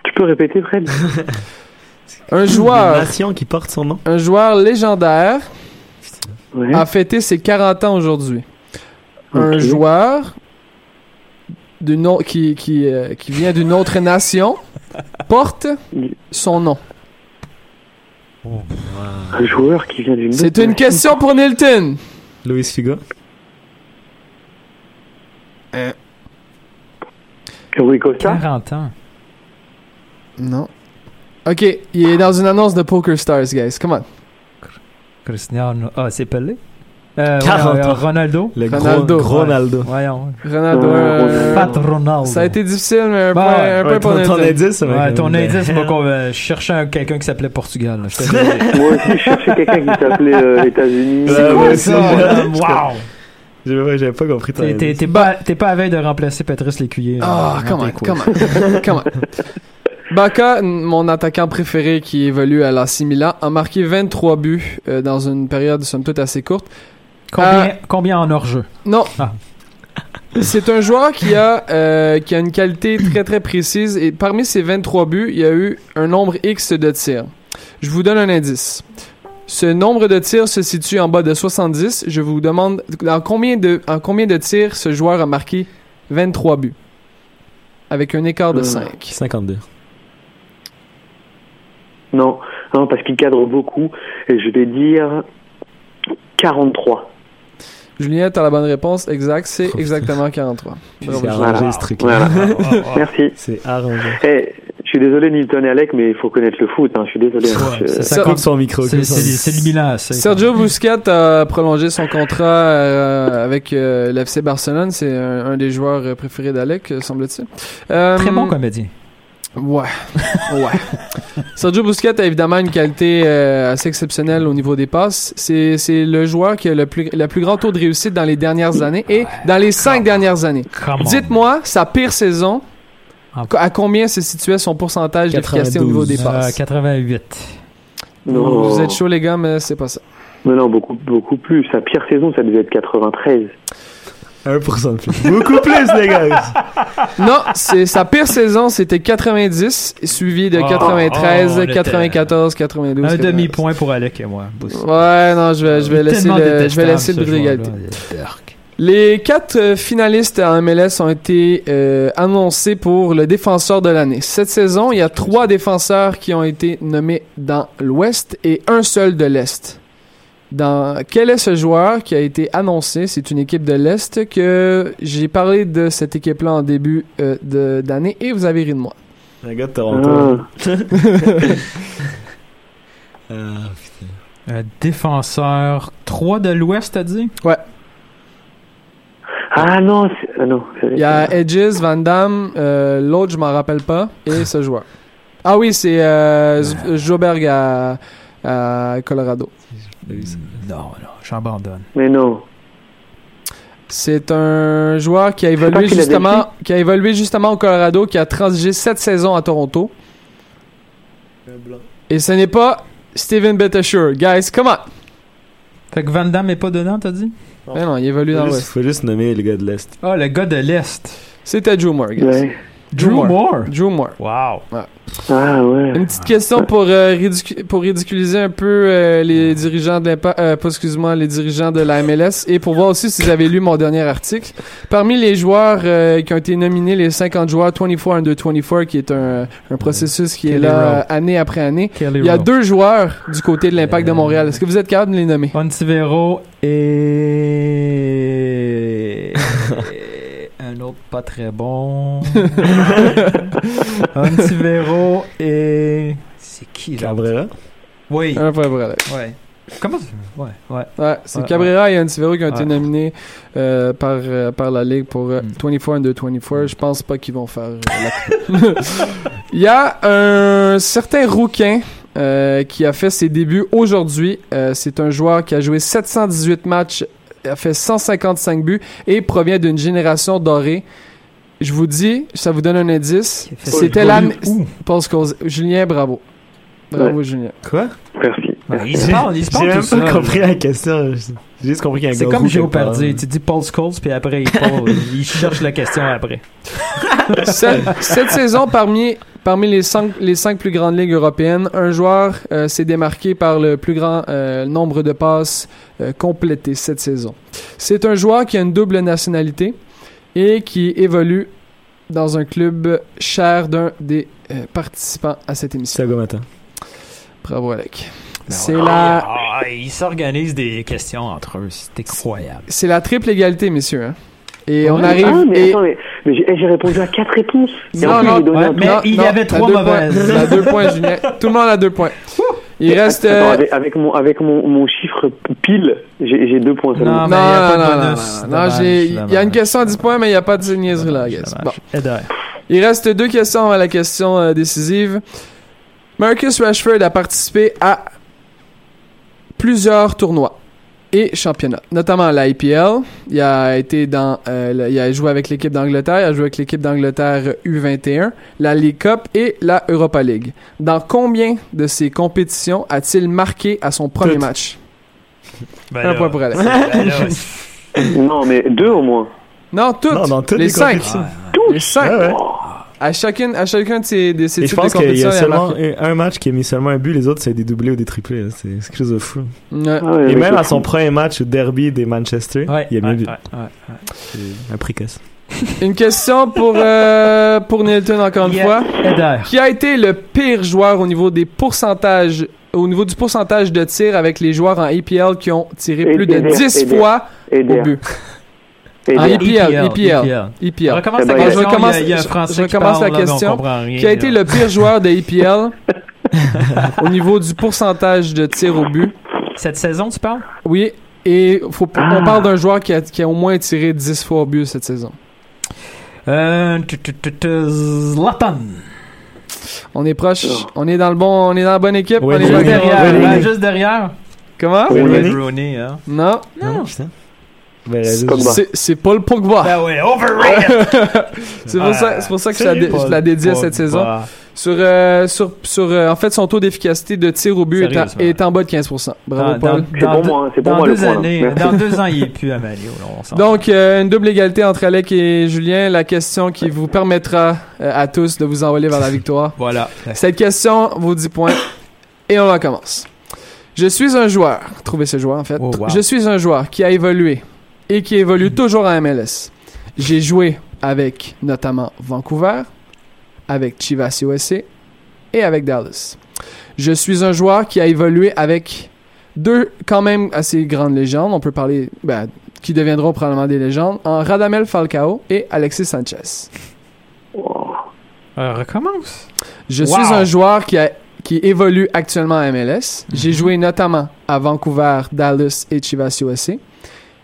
Tu peux répéter, Fred? <laughs> Un Une joueur, nation qui porte son nom. un joueur légendaire Ouais. a fêté ses 40 ans aujourd'hui. Un joueur qui, qui, euh, qui vient d'une autre nation porte son nom. Un joueur qui vient d'une. C'est autre une question pour Nilton. Luis Figo. Rui Costa 40 ans. Non. Ok, il est dans une annonce de Poker Stars, guys. Come on. Cristiano. Ah, c'est Pelé? Euh, 40 ouais, euh, ans. Ronaldo. Le Ronaldo. gros Ronaldo. Voyons. Ronaldo. Euh, euh, Pat Ronaldo. ça a été difficile, mais un Bon, point, ouais, un point Ouais, pour ton, indice, Ouais, ton indice, c'est pas qu'on euh, <laughs> je cherchais un- quelqu'un qui s'appelait Portugal. <laughs> Moi aussi, je cherchais quelqu'un qui s'appelait euh, États-Unis. C'est quoi ça? Wow! J'avais pas compris ton T'es- T'es indice. t'es pas, t'es pas à veille de remplacer Patrice Lécuyer. Ah, come on, come on. Baka, mon attaquant préféré qui évolue à l'AC Milan, a marqué 23 buts euh, dans une période somme toute assez courte. Combien, combien en hors-jeu? Non. Ah. <laughs> C'est un joueur qui a, euh, qui a une qualité très très précise et parmi ses 23 buts, il y a eu un nombre X de tirs. Je vous donne un indice. Ce nombre de tirs se situe en bas de 70. Je vous demande en combien de, en combien de tirs ce joueur a marqué 23 buts? Avec un écart de Euh. 5. 52. Non, non, parce qu'il cadre beaucoup. Et je vais dire 43. Julien, t'as la bonne réponse. Exact, c'est Oh, exactement 43. Bravo, C'est arrangé Voilà. ce truc Voilà. Ah, <laughs> Merci. C'est arrangé. Eh, je suis désolé, Nilton et Alec, mais il faut connaître le foot. Hein. Je suis désolé. Ouais, Je- c'est Ça coupe son micro. C'est le Milan. Sergio Busquets a prolongé son contrat euh, avec euh, l'FC Barcelone. C'est un, un des joueurs préférés d'Alec, euh, semble-t-il. Euh, Très bon comédien. Ouais. Ouais. <laughs> Sergio Busquets a évidemment une qualité euh, assez exceptionnelle au niveau des passes. C'est, c'est le joueur qui a le plus, le plus grand taux de réussite dans les dernières années et dans les cinq dernières années. Dites-moi, sa pire saison, Ah. à combien se situait son pourcentage d'efficacité au niveau des Euh, passes? 88. Non. Vous êtes chaud les gars, mais c'est pas ça. Non, non, beaucoup, beaucoup plus. Sa pire saison, ça devait être 93. 1% de plus. Beaucoup plus, les gars. Non, c'est sa pire saison, c'était 90, suivi de Oh, 93, oh, on était- 94, 92. Un 93. demi-point pour Alec et moi. Ouais, non, je vais, je vais laisser le, je vais laisser le d'égalité. Les quatre euh, finalistes en MLS ont été euh, annoncés pour le défenseur de l'année. Cette saison, il y a trois défenseurs qui ont été nommés dans l'Ouest et un seul de l'Est. Dans quel est ce joueur qui a été annoncé? C'est une équipe de l'Est que j'ai parlé de cette équipe-là en début euh, d'année et vous avez ri de moi. Un gars de Toronto. Ah. <laughs> Ah, Un défenseur 3 de l'Ouest, t'as dit? Ouais. Ah non, ah non. Il y a Edges, Van Damme, euh, l'autre je m'en rappelle pas et ce joueur. Ah oui, c'est euh, Joberg à, à Colorado. Non, non, j'abandonne. Mais non. C'est un joueur qui a évolué justement, qui a évolué justement au Colorado, qui a transigé sept saisons à Toronto. Et ce n'est pas Steven Betasher. Guys, come on! Fait que Van Damme est pas dedans, t'as dit? Mais non, il évolue dans Faut juste, l'Ouest. faut juste nommer les gars de l'Est. Ah, le gars de l'Est. C'était Drew Moore, guys. Ouais. Drew Moore. Drew Moore. Wow. Ah ouais. Une petite question pour, euh, ridicu- pour ridiculiser un peu euh, les dirigeants de l'Impact, euh, pas excuse-moi, les dirigeants de la MLS et pour voir aussi si vous avez lu mon dernier article. Parmi les joueurs euh, qui ont été nominés, les 50 joueurs 24 under 24, qui est un, un processus qui est là Rowe. euh, année après année, Kelly il y a Rowe. deux joueurs du côté de l'Impact de Montréal. Est-ce que vous êtes capable de les nommer? Ontivero et... <laughs> pas très bon. <laughs> Ontivero et... C'est qui, là? Cabrera. Oui. Un Alex. Ouais. Comment ça? Ouais, ouais. Ouais, c'est Ouais, Cabrera et Antivero qui ont été Ouais. nominés euh, par, euh, par la Ligue pour euh, Mm. 24 under 24. Je pense pas qu'ils vont faire euh, la <laughs> Il y a un certain Rouquin euh, qui a fait ses débuts aujourd'hui. Euh, c'est un joueur qui a joué 718 matchs, a fait 155 buts et provient d'une génération dorée. Je vous dis, ça vous donne un indice. C'était ses l'année. Julien, bravo. Bravo, Julien. Quoi? Merci. Ouais, il se parle, il se J'ai parle même tout seul. pas compris la question. J'ai juste compris qu'il y a un C'est comme Géopardy. part. Tu dis Paul Scholes, puis après, il, cherche la question après. <laughs> cette, cette saison, parmi, parmi les, cinq, les cinq plus grandes ligues européennes, un joueur euh, s'est démarqué par le plus grand euh, nombre de passes euh, complétées cette saison. C'est un joueur qui a une double nationalité et qui évolue dans un club cher d'un des euh, participants à cette émission. Thiago Mata. Bravo, Alec. C'est la, Ah, ils s'organisent des questions entre eux. C'est incroyable. c'est la triple égalité, messieurs. hein. Et on Ah, arrive. mais et- attends, mais, mais j'ai eh, j'ai répondu à quatre réponses. Et Non, non, ouais, mais il y avait trois mauvaises. points. <laughs> Deux points, Julien. Tout le monde a deux points. Il reste. Attends, euh, avec, avec mon, avec mon, mon chiffre pile, j'ai j'ai deux points. Non, Non, mais il y a pas de non, non, bonus. non, non, Dommage, j'ai- il y a une question à 10 points, mais il n'y a pas de niaiserie là, guys. Dommage. Bon. Eder. Il reste deux questions à la question euh, décisive. Marcus Rashford a participé à plusieurs tournois et championnats, notamment la IPL. Il a été dans, euh, le- il a joué avec l'équipe d'Angleterre, il a joué avec l'équipe d'Angleterre U21, la League Cup et la Europa League. Dans combien de ces compétitions a-t-il marqué à son premier Toutes. match? Ben Un là, point pour Alex. ben <laughs> Non, mais deux au moins. Non, toutes. Non, dans toutes les, les cinq. Les cinq. Ouais. À chacune, à chacun de ces, de ces Et je pense qu'il y a seulement un un match qui a mis seulement un but, les autres c'est des doublés ou des triplés. C'est quelque chose de fou. Ouais. Ah ouais, Et même à son premier match au derby des Manchester, Ouais, il a mis un but. ouais, ouais, ouais. C'est un précoce. <laughs> Une question pour, euh, pour Nilton encore une Yeah. fois. Qui a été le pire joueur au niveau des pourcentages, au niveau du pourcentage de tir avec les joueurs en APL qui ont tiré plus de Eder, 10 Eder. fois au but? <laughs> Eder. Ah, EPL, EPL, EPL. EPL. On recommence la question. je recommence- il y a, il y a un je- Français je qui recommence parle, la question. rien, Qui a été là. le pire joueur de APL <laughs> au niveau du pourcentage de tir au but? Cette saison, tu parles? Oui, et faut, Ah. on parle d'un joueur qui a, qui a au moins tiré 10 fois au but cette saison. Euh, Zlatan. On est proche, on est dans le bon, on est dans la bonne équipe. On est Juste derrière, juste. Comment? Wayne Rooney. Hein. Non, Non, putain. Ben, c'est Paul Pogba. Ben ouais, overrated! <laughs> c'est pour ça, c'est pour ça que je la, dé- Paul je la dédie à cette Pogba. saison. Sur, euh, sur, sur euh, en fait, son taux d'efficacité de tir au but est, en- Sérieusement. est en bas de 15%. Bravo, Dans- Paul. dans- dans deux- moi, hein, dans moi le deux années, dans deux ans, il est plus à Malio. s'en Donc, euh, une double égalité entre Alec et Julien. La question qui vous permettra euh, à tous de vous envoler vers la victoire. <laughs> Voilà. Cette question vaut 10 points. Et on en commence. Je suis un joueur. Trouvez ce joueur, en fait. Oh, wow. Je suis un joueur qui a évolué et qui évolue toujours en MLS. J'ai joué avec notamment Vancouver, avec Chivas USA et avec Dallas. Je suis un joueur qui a évolué avec deux quand même assez grandes légendes. On peut parler, ben, qui deviendront probablement des légendes, en Radamel Falcao et Alexis Sanchez. Euh, recommence. Je Wow. suis un joueur qui, a, qui évolue actuellement à MLS. Mhm. J'ai joué notamment à Vancouver, Dallas et Chivas USA.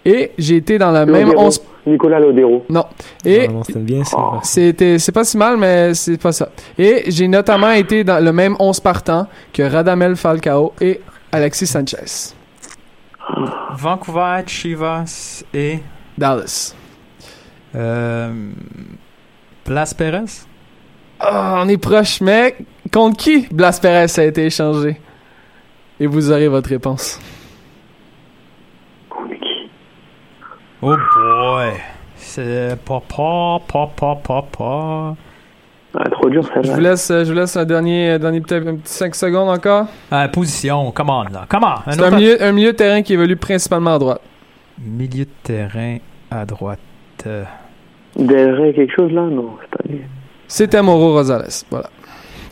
Et j'ai été dans la même. 11... Nicolas Lodero. Non. Et c'était bien ça. Oh. c'était c'est pas si mal, mais c'est pas ça. Et j'ai notamment été dans le même 11 partant que Radamel Falcao et Alexis Sanchez. Vancouver, Chivas et Dallas. euh, Blas Perez? Ah, on est proche, mais contre qui Blas Perez a été échangé? Et vous aurez votre réponse. Oh boy. C'est papa, papa, papa. Ah, trop dur, ça Je vous laisse, euh, je vous laisse un dernier, dernier peut-être un petit 5 secondes encore. Ah, position, come on là. Come on. C'est un milieu, un milieu de terrain qui évolue principalement à droite. Milieu de terrain à droite. Euh, Del Rey, quelque chose là? Non, c'est pas lui. C'était Mauro Rosales. Voilà.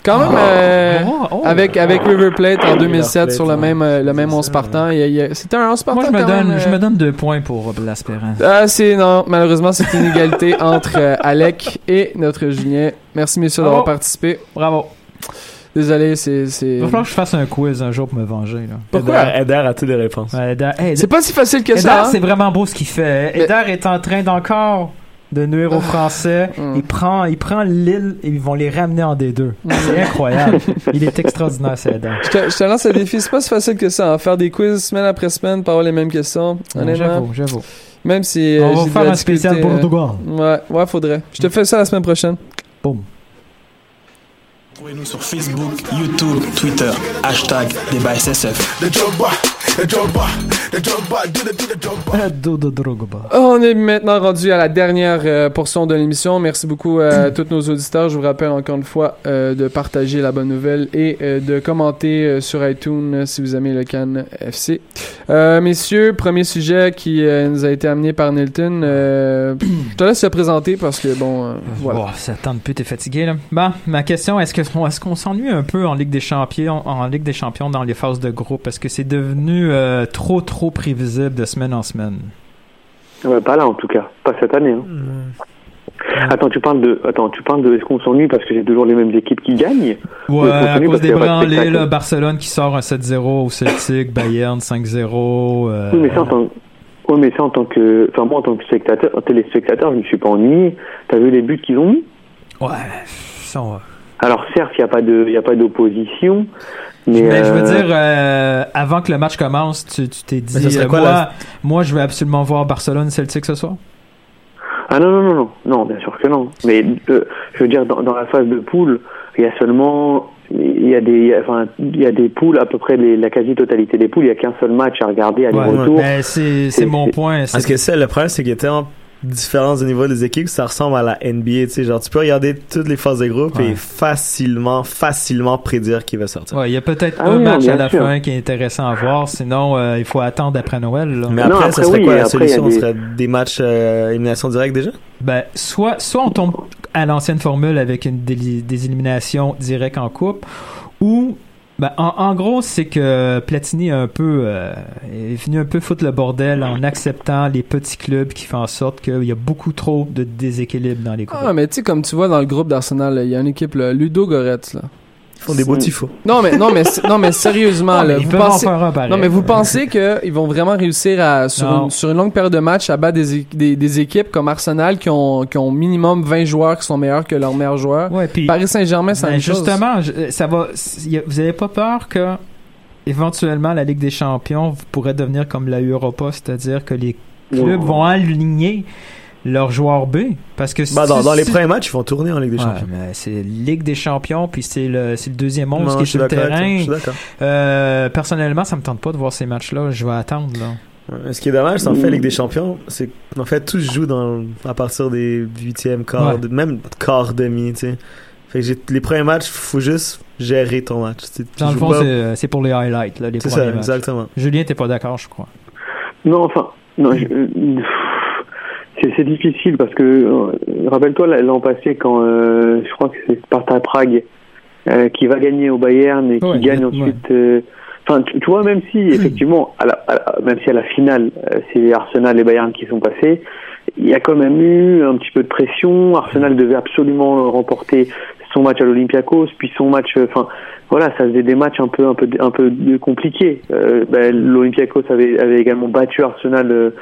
Quand même, euh, Oh, oh. avec, avec River Plate en 2007 Plate, sur le même, euh, le même C'est 11 ça, partant. C'était un 11 partant Moi, je me, quand donne, même, je euh, me donne deux points pour Perez. <laughs> Ah, c'est non, malheureusement, c'est une égalité <laughs> entre euh, Alec et notre Julien. Merci, messieurs, d'avoir Bravo. participé. Bravo. Désolé, c'est. c'est- Il va falloir que je fasse un quiz un jour pour me venger. Là. Pourquoi? Eder, Eder a toutes les réponses. Ouais, Eder, hey, C'est pas si facile que Eder, ça. hein? c'est vraiment beau ce qu'il fait. Mais- Eder est en train d'encore de nuire aux Français. <laughs> Mm. Il prend, il prend l'île et ils vont les ramener en D2. C'est incroyable. Il est extraordinaire, ce Eder. Je te, je te lance le défi. C'est pas si facile que ça. hein. Faire des quiz semaine après semaine, pas avoir les mêmes questions. Honnêtement. J'avoue, j'avoue. Même si. euh, On va faire un spécial difficulté, euh. Ouais, ouais, faudrait. Je te fais ça la semaine prochaine. Boum. Sur Facebook, YouTube, Twitter, hashtag débat SSF. On est maintenant rendu à la dernière euh, portion de l'émission. Merci beaucoup à <clears throat> tous nos auditeurs. Je vous rappelle encore une fois euh, de partager la bonne nouvelle et euh, de commenter euh, sur iTunes euh, si vous aimez le Cannes FC. Euh, messieurs, premier sujet qui euh, nous a été amené par Nilton. Euh, <clears throat> je te laisse te présenter parce que bon, euh, voilà. Oh, ça tente plus, t'es fatigué là. Bon, ma question, est-ce que est-ce qu'on s'ennuie un peu en Ligue des Champions, en Ligue des Champions dans les phases de groupe? Est-ce que c'est devenu euh, trop trop prévisible de semaine en semaine? Pas là en tout cas, pas cette année. hein. Attends, tu parles de, attends, tu parles de, est-ce qu'on s'ennuie parce que c'est toujours les mêmes équipes qui gagnent? Ou Ouais, à cause des de branlés, là, Barcelone qui sort un 7-0 au Celtic, Bayern 5-0. euh, Oui, mais ça en tant, oui, mais ça en tant que, enfin moi en tant que spectateur, téléspectateur, je me suis pas ennuyé. T'as vu les buts qu'ils ont mis? Ouais, ça, on va. Alors certes, il y a pas de, il y a pas d'opposition, mais, Mais je veux euh, dire, euh, avant que le match commence, tu t'es dit, euh, quoi, moi, la- moi, je veux absolument voir Barcelone-Celtic ce soir. Ah non, non, non, non, non, bien sûr que non. Mais euh, je veux dire, dans, dans la phase de poule, il y a seulement, il y a des, il y a- enfin, il y a des poules, à peu près les- la quasi-totalité des poules, il y a qu'un seul match à regarder, aller-retour. Mais c'est c'est C'est- mon point. Parce c'est- que ça, le problème, c'est qu'il tellement de différence au niveau des équipes, ça ressemble à la NBA, tu sais, genre, tu peux regarder toutes les phases de groupe Ouais. et facilement, facilement prédire qui va sortir. Ouais, il y a peut-être Ah un oui, match à la sûr. fin qui est intéressant à voir, sinon euh, il faut attendre après Noël. là. Mais Non, après, ça serait oui, quoi la solution? Ce des- serait des matchs euh, élimination directe déjà? Ben, soit, soit on tombe à l'ancienne formule avec une déli- des éliminations directes en coupe, ou ben, en, en gros, c'est que Platini a un peu, euh, est venu un peu foutre le bordel en acceptant les petits clubs qui font en sorte qu'il y a beaucoup trop de déséquilibre dans les groupes. Ah, mais tu sais, comme tu vois dans le groupe d'Arsenal, il y a une équipe, Ludo Goretz, là. Ils font des beaux tifos. Non, mais, non, mais, non, mais sérieusement, mais là, ils vous peuvent pensez, en faire un pareil. Non, mais vous pensez qu'ils vont vraiment réussir à, sur, Non. une, sur une longue période de match à battre des, é- des, des équipes comme Arsenal qui ont, qui ont minimum 20 joueurs qui sont meilleurs que leurs meilleurs joueurs? Ouais, Paris Saint-Germain, c'est Ben, chose. justement, je- ça va. y a- Vous avez pas peur que éventuellement la Ligue des Champions pourrait devenir comme la Europa, c'est-à-dire que les clubs vont aligner leur joueur B. Parce que Bah, dans, si- dans les premiers matchs, ils vont tourner en Ligue des Ouais, Champions. mais c'est Ligue des Champions, puis c'est le, c'est le deuxième Non, monstre qui est sur le terrain. je suis d'accord. Euh, personnellement, ça me tente pas de voir ces matchs-là. Je vais attendre. Là. Ce qui est dommage, c'est en fait Ligue des Champions, c'est qu'en fait tout se joue dans, à partir des huitièmes, quarts, Ouais. même quart demi, tu sais. Fait que j'ai- les premiers matchs, faut juste gérer ton match. tu Dans le fond, pas- c'est c'est pour les highlights, là, les C'est premiers ça, matchs. exactement. Julien, t'es pas d'accord, je crois. Non, enfin, non, je- euh, c'est c'est difficile parce que euh, rappelle-toi l'an- passé quand euh, je crois que c'est Sparta Prague euh, qui va gagner au Bayern et qui Ouais, gagne ouais. ensuite. euh, Enfin, tu, tu vois, même si effectivement, à la, à la- même si à la finale, euh, c'est Arsenal et Bayern qui sont passés, il y a quand même eu un petit peu de pression. Arsenal devait absolument remporter son match à l'Olympiakos, puis son match. Enfin, voilà, ça faisait des matchs un peu, un peu, un peu compliqués. Euh, ben, L'Olympiakos avait, avait également battu Arsenal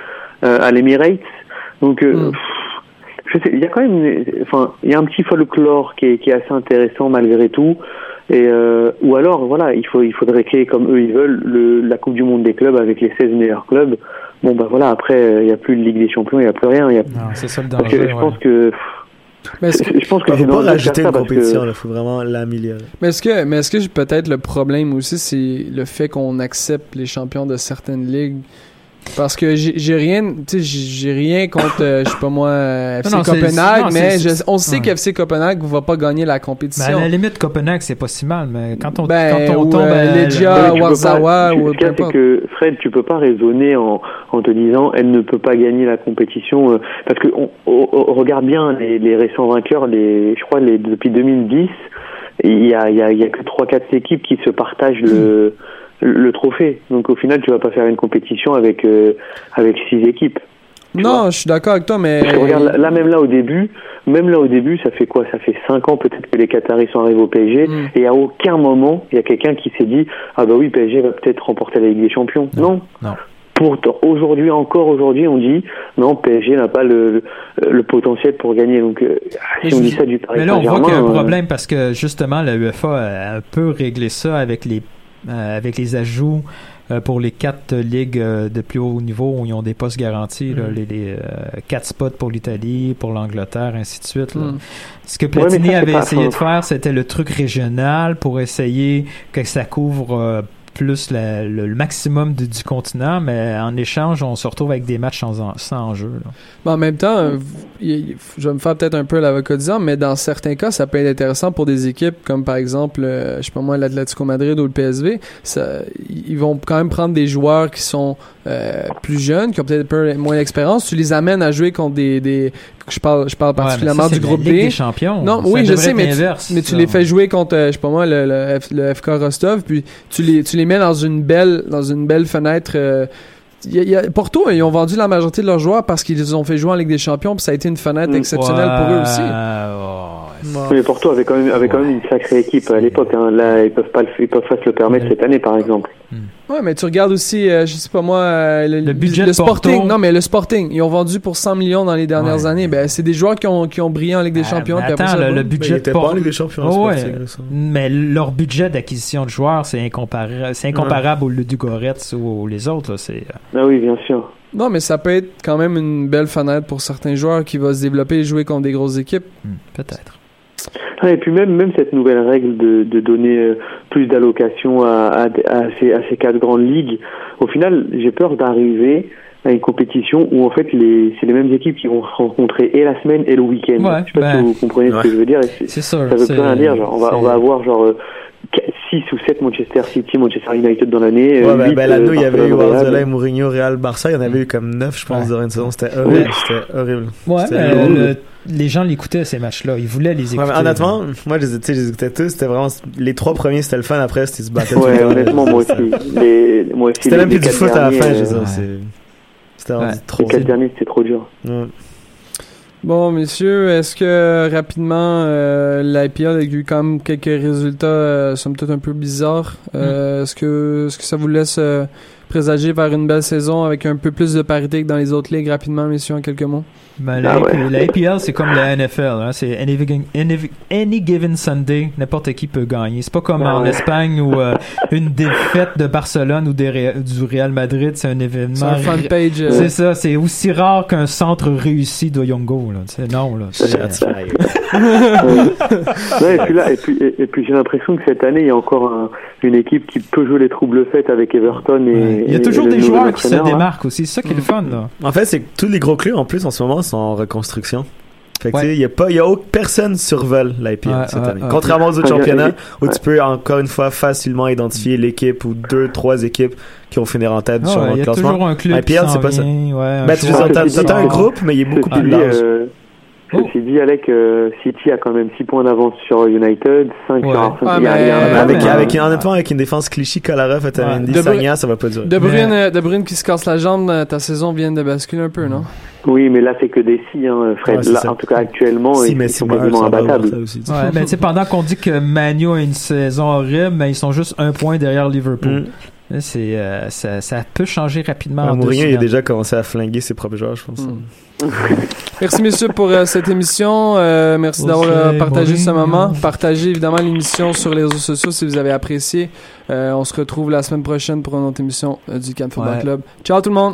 à l'Emirates. Donc, euh, je sais, il y a quand même, une- enfin, il y a un petit folklore qui est, qui est assez intéressant malgré tout. Et euh, ou alors, voilà, il faut, il faudrait créer comme eux ils veulent le, la Coupe du Monde des clubs avec les 16 meilleurs clubs. Bon, ben voilà, après, euh, il n'y a plus de Ligue des Champions, il n'y a plus rien. il Y a... Non, c'est ça le Parce que danger. je ouais. pense que, Mais est-ce que, je pense que Faut c'est pas rajouter une que- compétition, il faut vraiment l'améliorer. mais est-ce que, mais est-ce que peut-être le problème aussi, c'est le fait qu'on accepte les champions de certaines ligues? Parce que j'ai rien, tu sais, j'ai rien contre, euh, je sais pas moi, euh, FC Non, Copenhague, non, mais je- on sait ouais. qu'FC Copenhague va pas gagner la à compétition. la limite, Copenhague, c'est pas si mal, mais quand on, Ben, quand on ou, tombe euh, à Legia, Warzawa ou ce c'est que Fred, tu peux pas raisonner en, en te disant elle ne peut pas gagner la compétition euh, parce que on, on- on regarde bien les, les récents vainqueurs, les, je crois les, depuis 2010, il y a, il y, a, il y a que trois quatre équipes qui se partagent le, le trophée. Donc au final, tu vas pas faire une compétition avec euh, avec six équipes. Non, je suis d'accord avec toi, mais Parce que regarde, là, là, même là au début, même là au début, ça fait quoi? Ça fait cinq ans peut-être que les Qataris sont arrivés au PSG, Mm. et à aucun moment il y a quelqu'un qui s'est dit ah bah oui PSG va peut-être remporter la Ligue des Champions. Non. Non. Pourtant, aujourd'hui encore aujourd'hui, on dit non PSG n'a pas le, le, potentiel pour gagner. Donc euh, Mais si on dit ça du Paris Mais là, on voit qu'il y a un euh, problème parce que justement, la UEFA a un peu réglé ça avec les, euh, avec les ajouts euh, pour les quatre ligues euh, de plus haut niveau où ils ont des postes garantis, là, Mm. les, les, euh, quatre spots pour l'Italie, pour l'Angleterre, ainsi de suite. là. Mm. Ce que Platini ça, avait essayé de faire, c'était le truc régional pour essayer que ça couvre euh, plus le, maximum du, continent, mais en échange, on se retrouve avec des matchs sans, sans enjeu. en même temps, euh, je vais me faire peut-être un peu l'avocat diable, mais dans certains cas, ça peut être intéressant pour des équipes comme par exemple, euh, je sais pas moi, l'Atlético Madrid ou le PSV. Ils vont quand même prendre des joueurs qui sont euh, plus jeunes, qui ont peut-être peu moins d'expérience. Tu les amènes à jouer contre des je parle, je parle Ouais, particulièrement ça, du la groupe Ligue B. des champions. Non, Ça oui, je sais, mais tu, mais les fais jouer contre, euh, je sais pas moi, le, le, FK Rostov, puis tu les, tu les mets dans une belle, dans une belle fenêtre. euh, y a- il y a- Porto, ils ont vendu la majorité de leurs joueurs parce qu'ils les ont fait jouer en Ligue des Champions, puis ça a été une fenêtre Mm. exceptionnelle pour eux aussi. Mais Porto avait quand même, avait quand même une sacrée équipe à l'époque. Hein. Là, ils peuvent pas, le, ils peuvent pas se le permettre cette année, par exemple. Ouais, mais tu regardes aussi, euh, je sais pas moi, euh, le, Le budget le Porto. Sporting. Non, mais le Sporting, ils ont vendu pour 100 millions dans les dernières Ouais. années. Ben, c'est des joueurs qui ont, qui ont brillé en Ligue des Ah, Champions. après attends, ça, le, budget était de pas en Porto- Ligue des Champions, Oh, ouais. Mais leur budget d'acquisition de joueurs, c'est incomparable, c'est incomparable au Ludogorets ou les autres. C'est Ah oui, bien sûr. Non, mais ça peut être quand même une belle fenêtre pour certains joueurs qui vont se développer et jouer contre des grosses équipes. hmm, peut-être. Ah, et puis même, même cette nouvelle règle de, de donner euh, plus d'allocations à, à, à ces, à ces quatre grandes ligues, au final, j'ai peur d'arriver à une compétition où en fait les c'est les mêmes équipes qui vont se rencontrer et la semaine et le week-end. Ouais, je sais pas ben, si vous comprenez ce que je veux dire. c'est- sûr. Ça veut plus rien dire. Genre, on va, on va avoir genre 6 ou 7 Manchester City, Manchester United dans l'année. Ouais, euh, ben, huit, ben, l'année où euh, il y avait eu. Guardiola et Mourinho, Real, Barça, il y en avait eu comme 9, je pense, Ouais. durant une saison. C'était horrible. C'était horrible. Ouais, C'était mais horrible. le- les gens l'écoutaient ces matchs-là. Ils voulaient les Ouais, écouter. honnêtement, moi, je les, je écoutais tous. C'était vraiment, les trois premiers, c'était le fun. Après, c'était se battre. Ouais, honnêtement, moi aussi. Les, moi aussi C'était même plus du foot à la fin, je euh, veux dire. Ouais. c'est- C'était Ouais. trop. Les 4 derniers, c'était trop dur. Bon, messieurs, est-ce que rapidement, euh, l'IPL a eu quand même quelques résultats, euh, somme toute un peu bizarres? Euh, Est-ce que, est-ce que ça vous laisse euh, présager vers une belle saison avec un peu plus de parité que dans les autres ligues. Rapidement, messieurs, en quelques mots? Ben, Ah la, ouais. la APL, c'est comme la NFL. Hein? C'est any, given- any, any given Sunday, n'importe qui peut gagner. C'est pas comme Ah en ouais. Espagne où euh, <laughs> une défaite de Barcelone ou des du Real Madrid, c'est un événement. C'est un fan page. euh, C'est ça, c'est aussi rare qu'un centre réussi de Yongo. Là. Non, là. Ouais, et puis là, et puis, et, et puis j'ai l'impression que cette année, il y a encore un- une équipe qui peut jouer les troubles faits avec Everton et. Il y a toujours le des joueurs qui se hein. démarquent aussi. C'est ça qui est le fun. Là. En fait, c'est que tous les gros clubs en plus en ce moment sont en reconstruction. Fait que Ouais. tu sais, il y a pas, il y a aucune personne survole l'IPL Ouais, cette ouais, année. ouais. Contrairement aux autres championnats ouais. où tu peux encore une fois facilement identifier l'équipe ou deux, trois équipes qui vont finir en tête Ah ouais, changement il y a classement. toujours un club IPL, c'est pas ça. vient, ouais, un Ben, tu t'as un groupe, mais il est beaucoup Ceci plus large. Euh, Oh. ceci dit, Alec, euh, City a quand même 6 points d'avance sur United, 5 Ouais. sur Arsenal. Ah, Il y a- mais- il y a un- Ouais, avec, mais- avec, honnêtement, avec une défense cliché, Kolarov, Otamendi, Ouais. De Sagna, ça va pas durer. De Bruyne, Mais- De Bruyne qui se casse la jambe, euh, ta saison vient de basculer un peu, non? Oui, mais là, c'est que des si, hein, Fred. Là, en tout cas, actuellement, Si ils, sont quasiment imbattables. sais, pendant qu'on dit que Manu a une saison horrible, mais ils sont juste un point derrière Liverpool. Mm. C'est, euh, ça, ça peut changer rapidement. En il a déjà commencé à flinguer ses propres joueurs, je pense. Mm. <laughs> Merci messieurs pour euh, cette émission. Euh, merci d'avoir euh, partagé ce moment. Partagez évidemment l'émission sur les réseaux sociaux si vous avez apprécié. Euh, on se retrouve la semaine prochaine pour une autre émission euh, du Cannes Football Ouais. Club. Ciao tout le monde.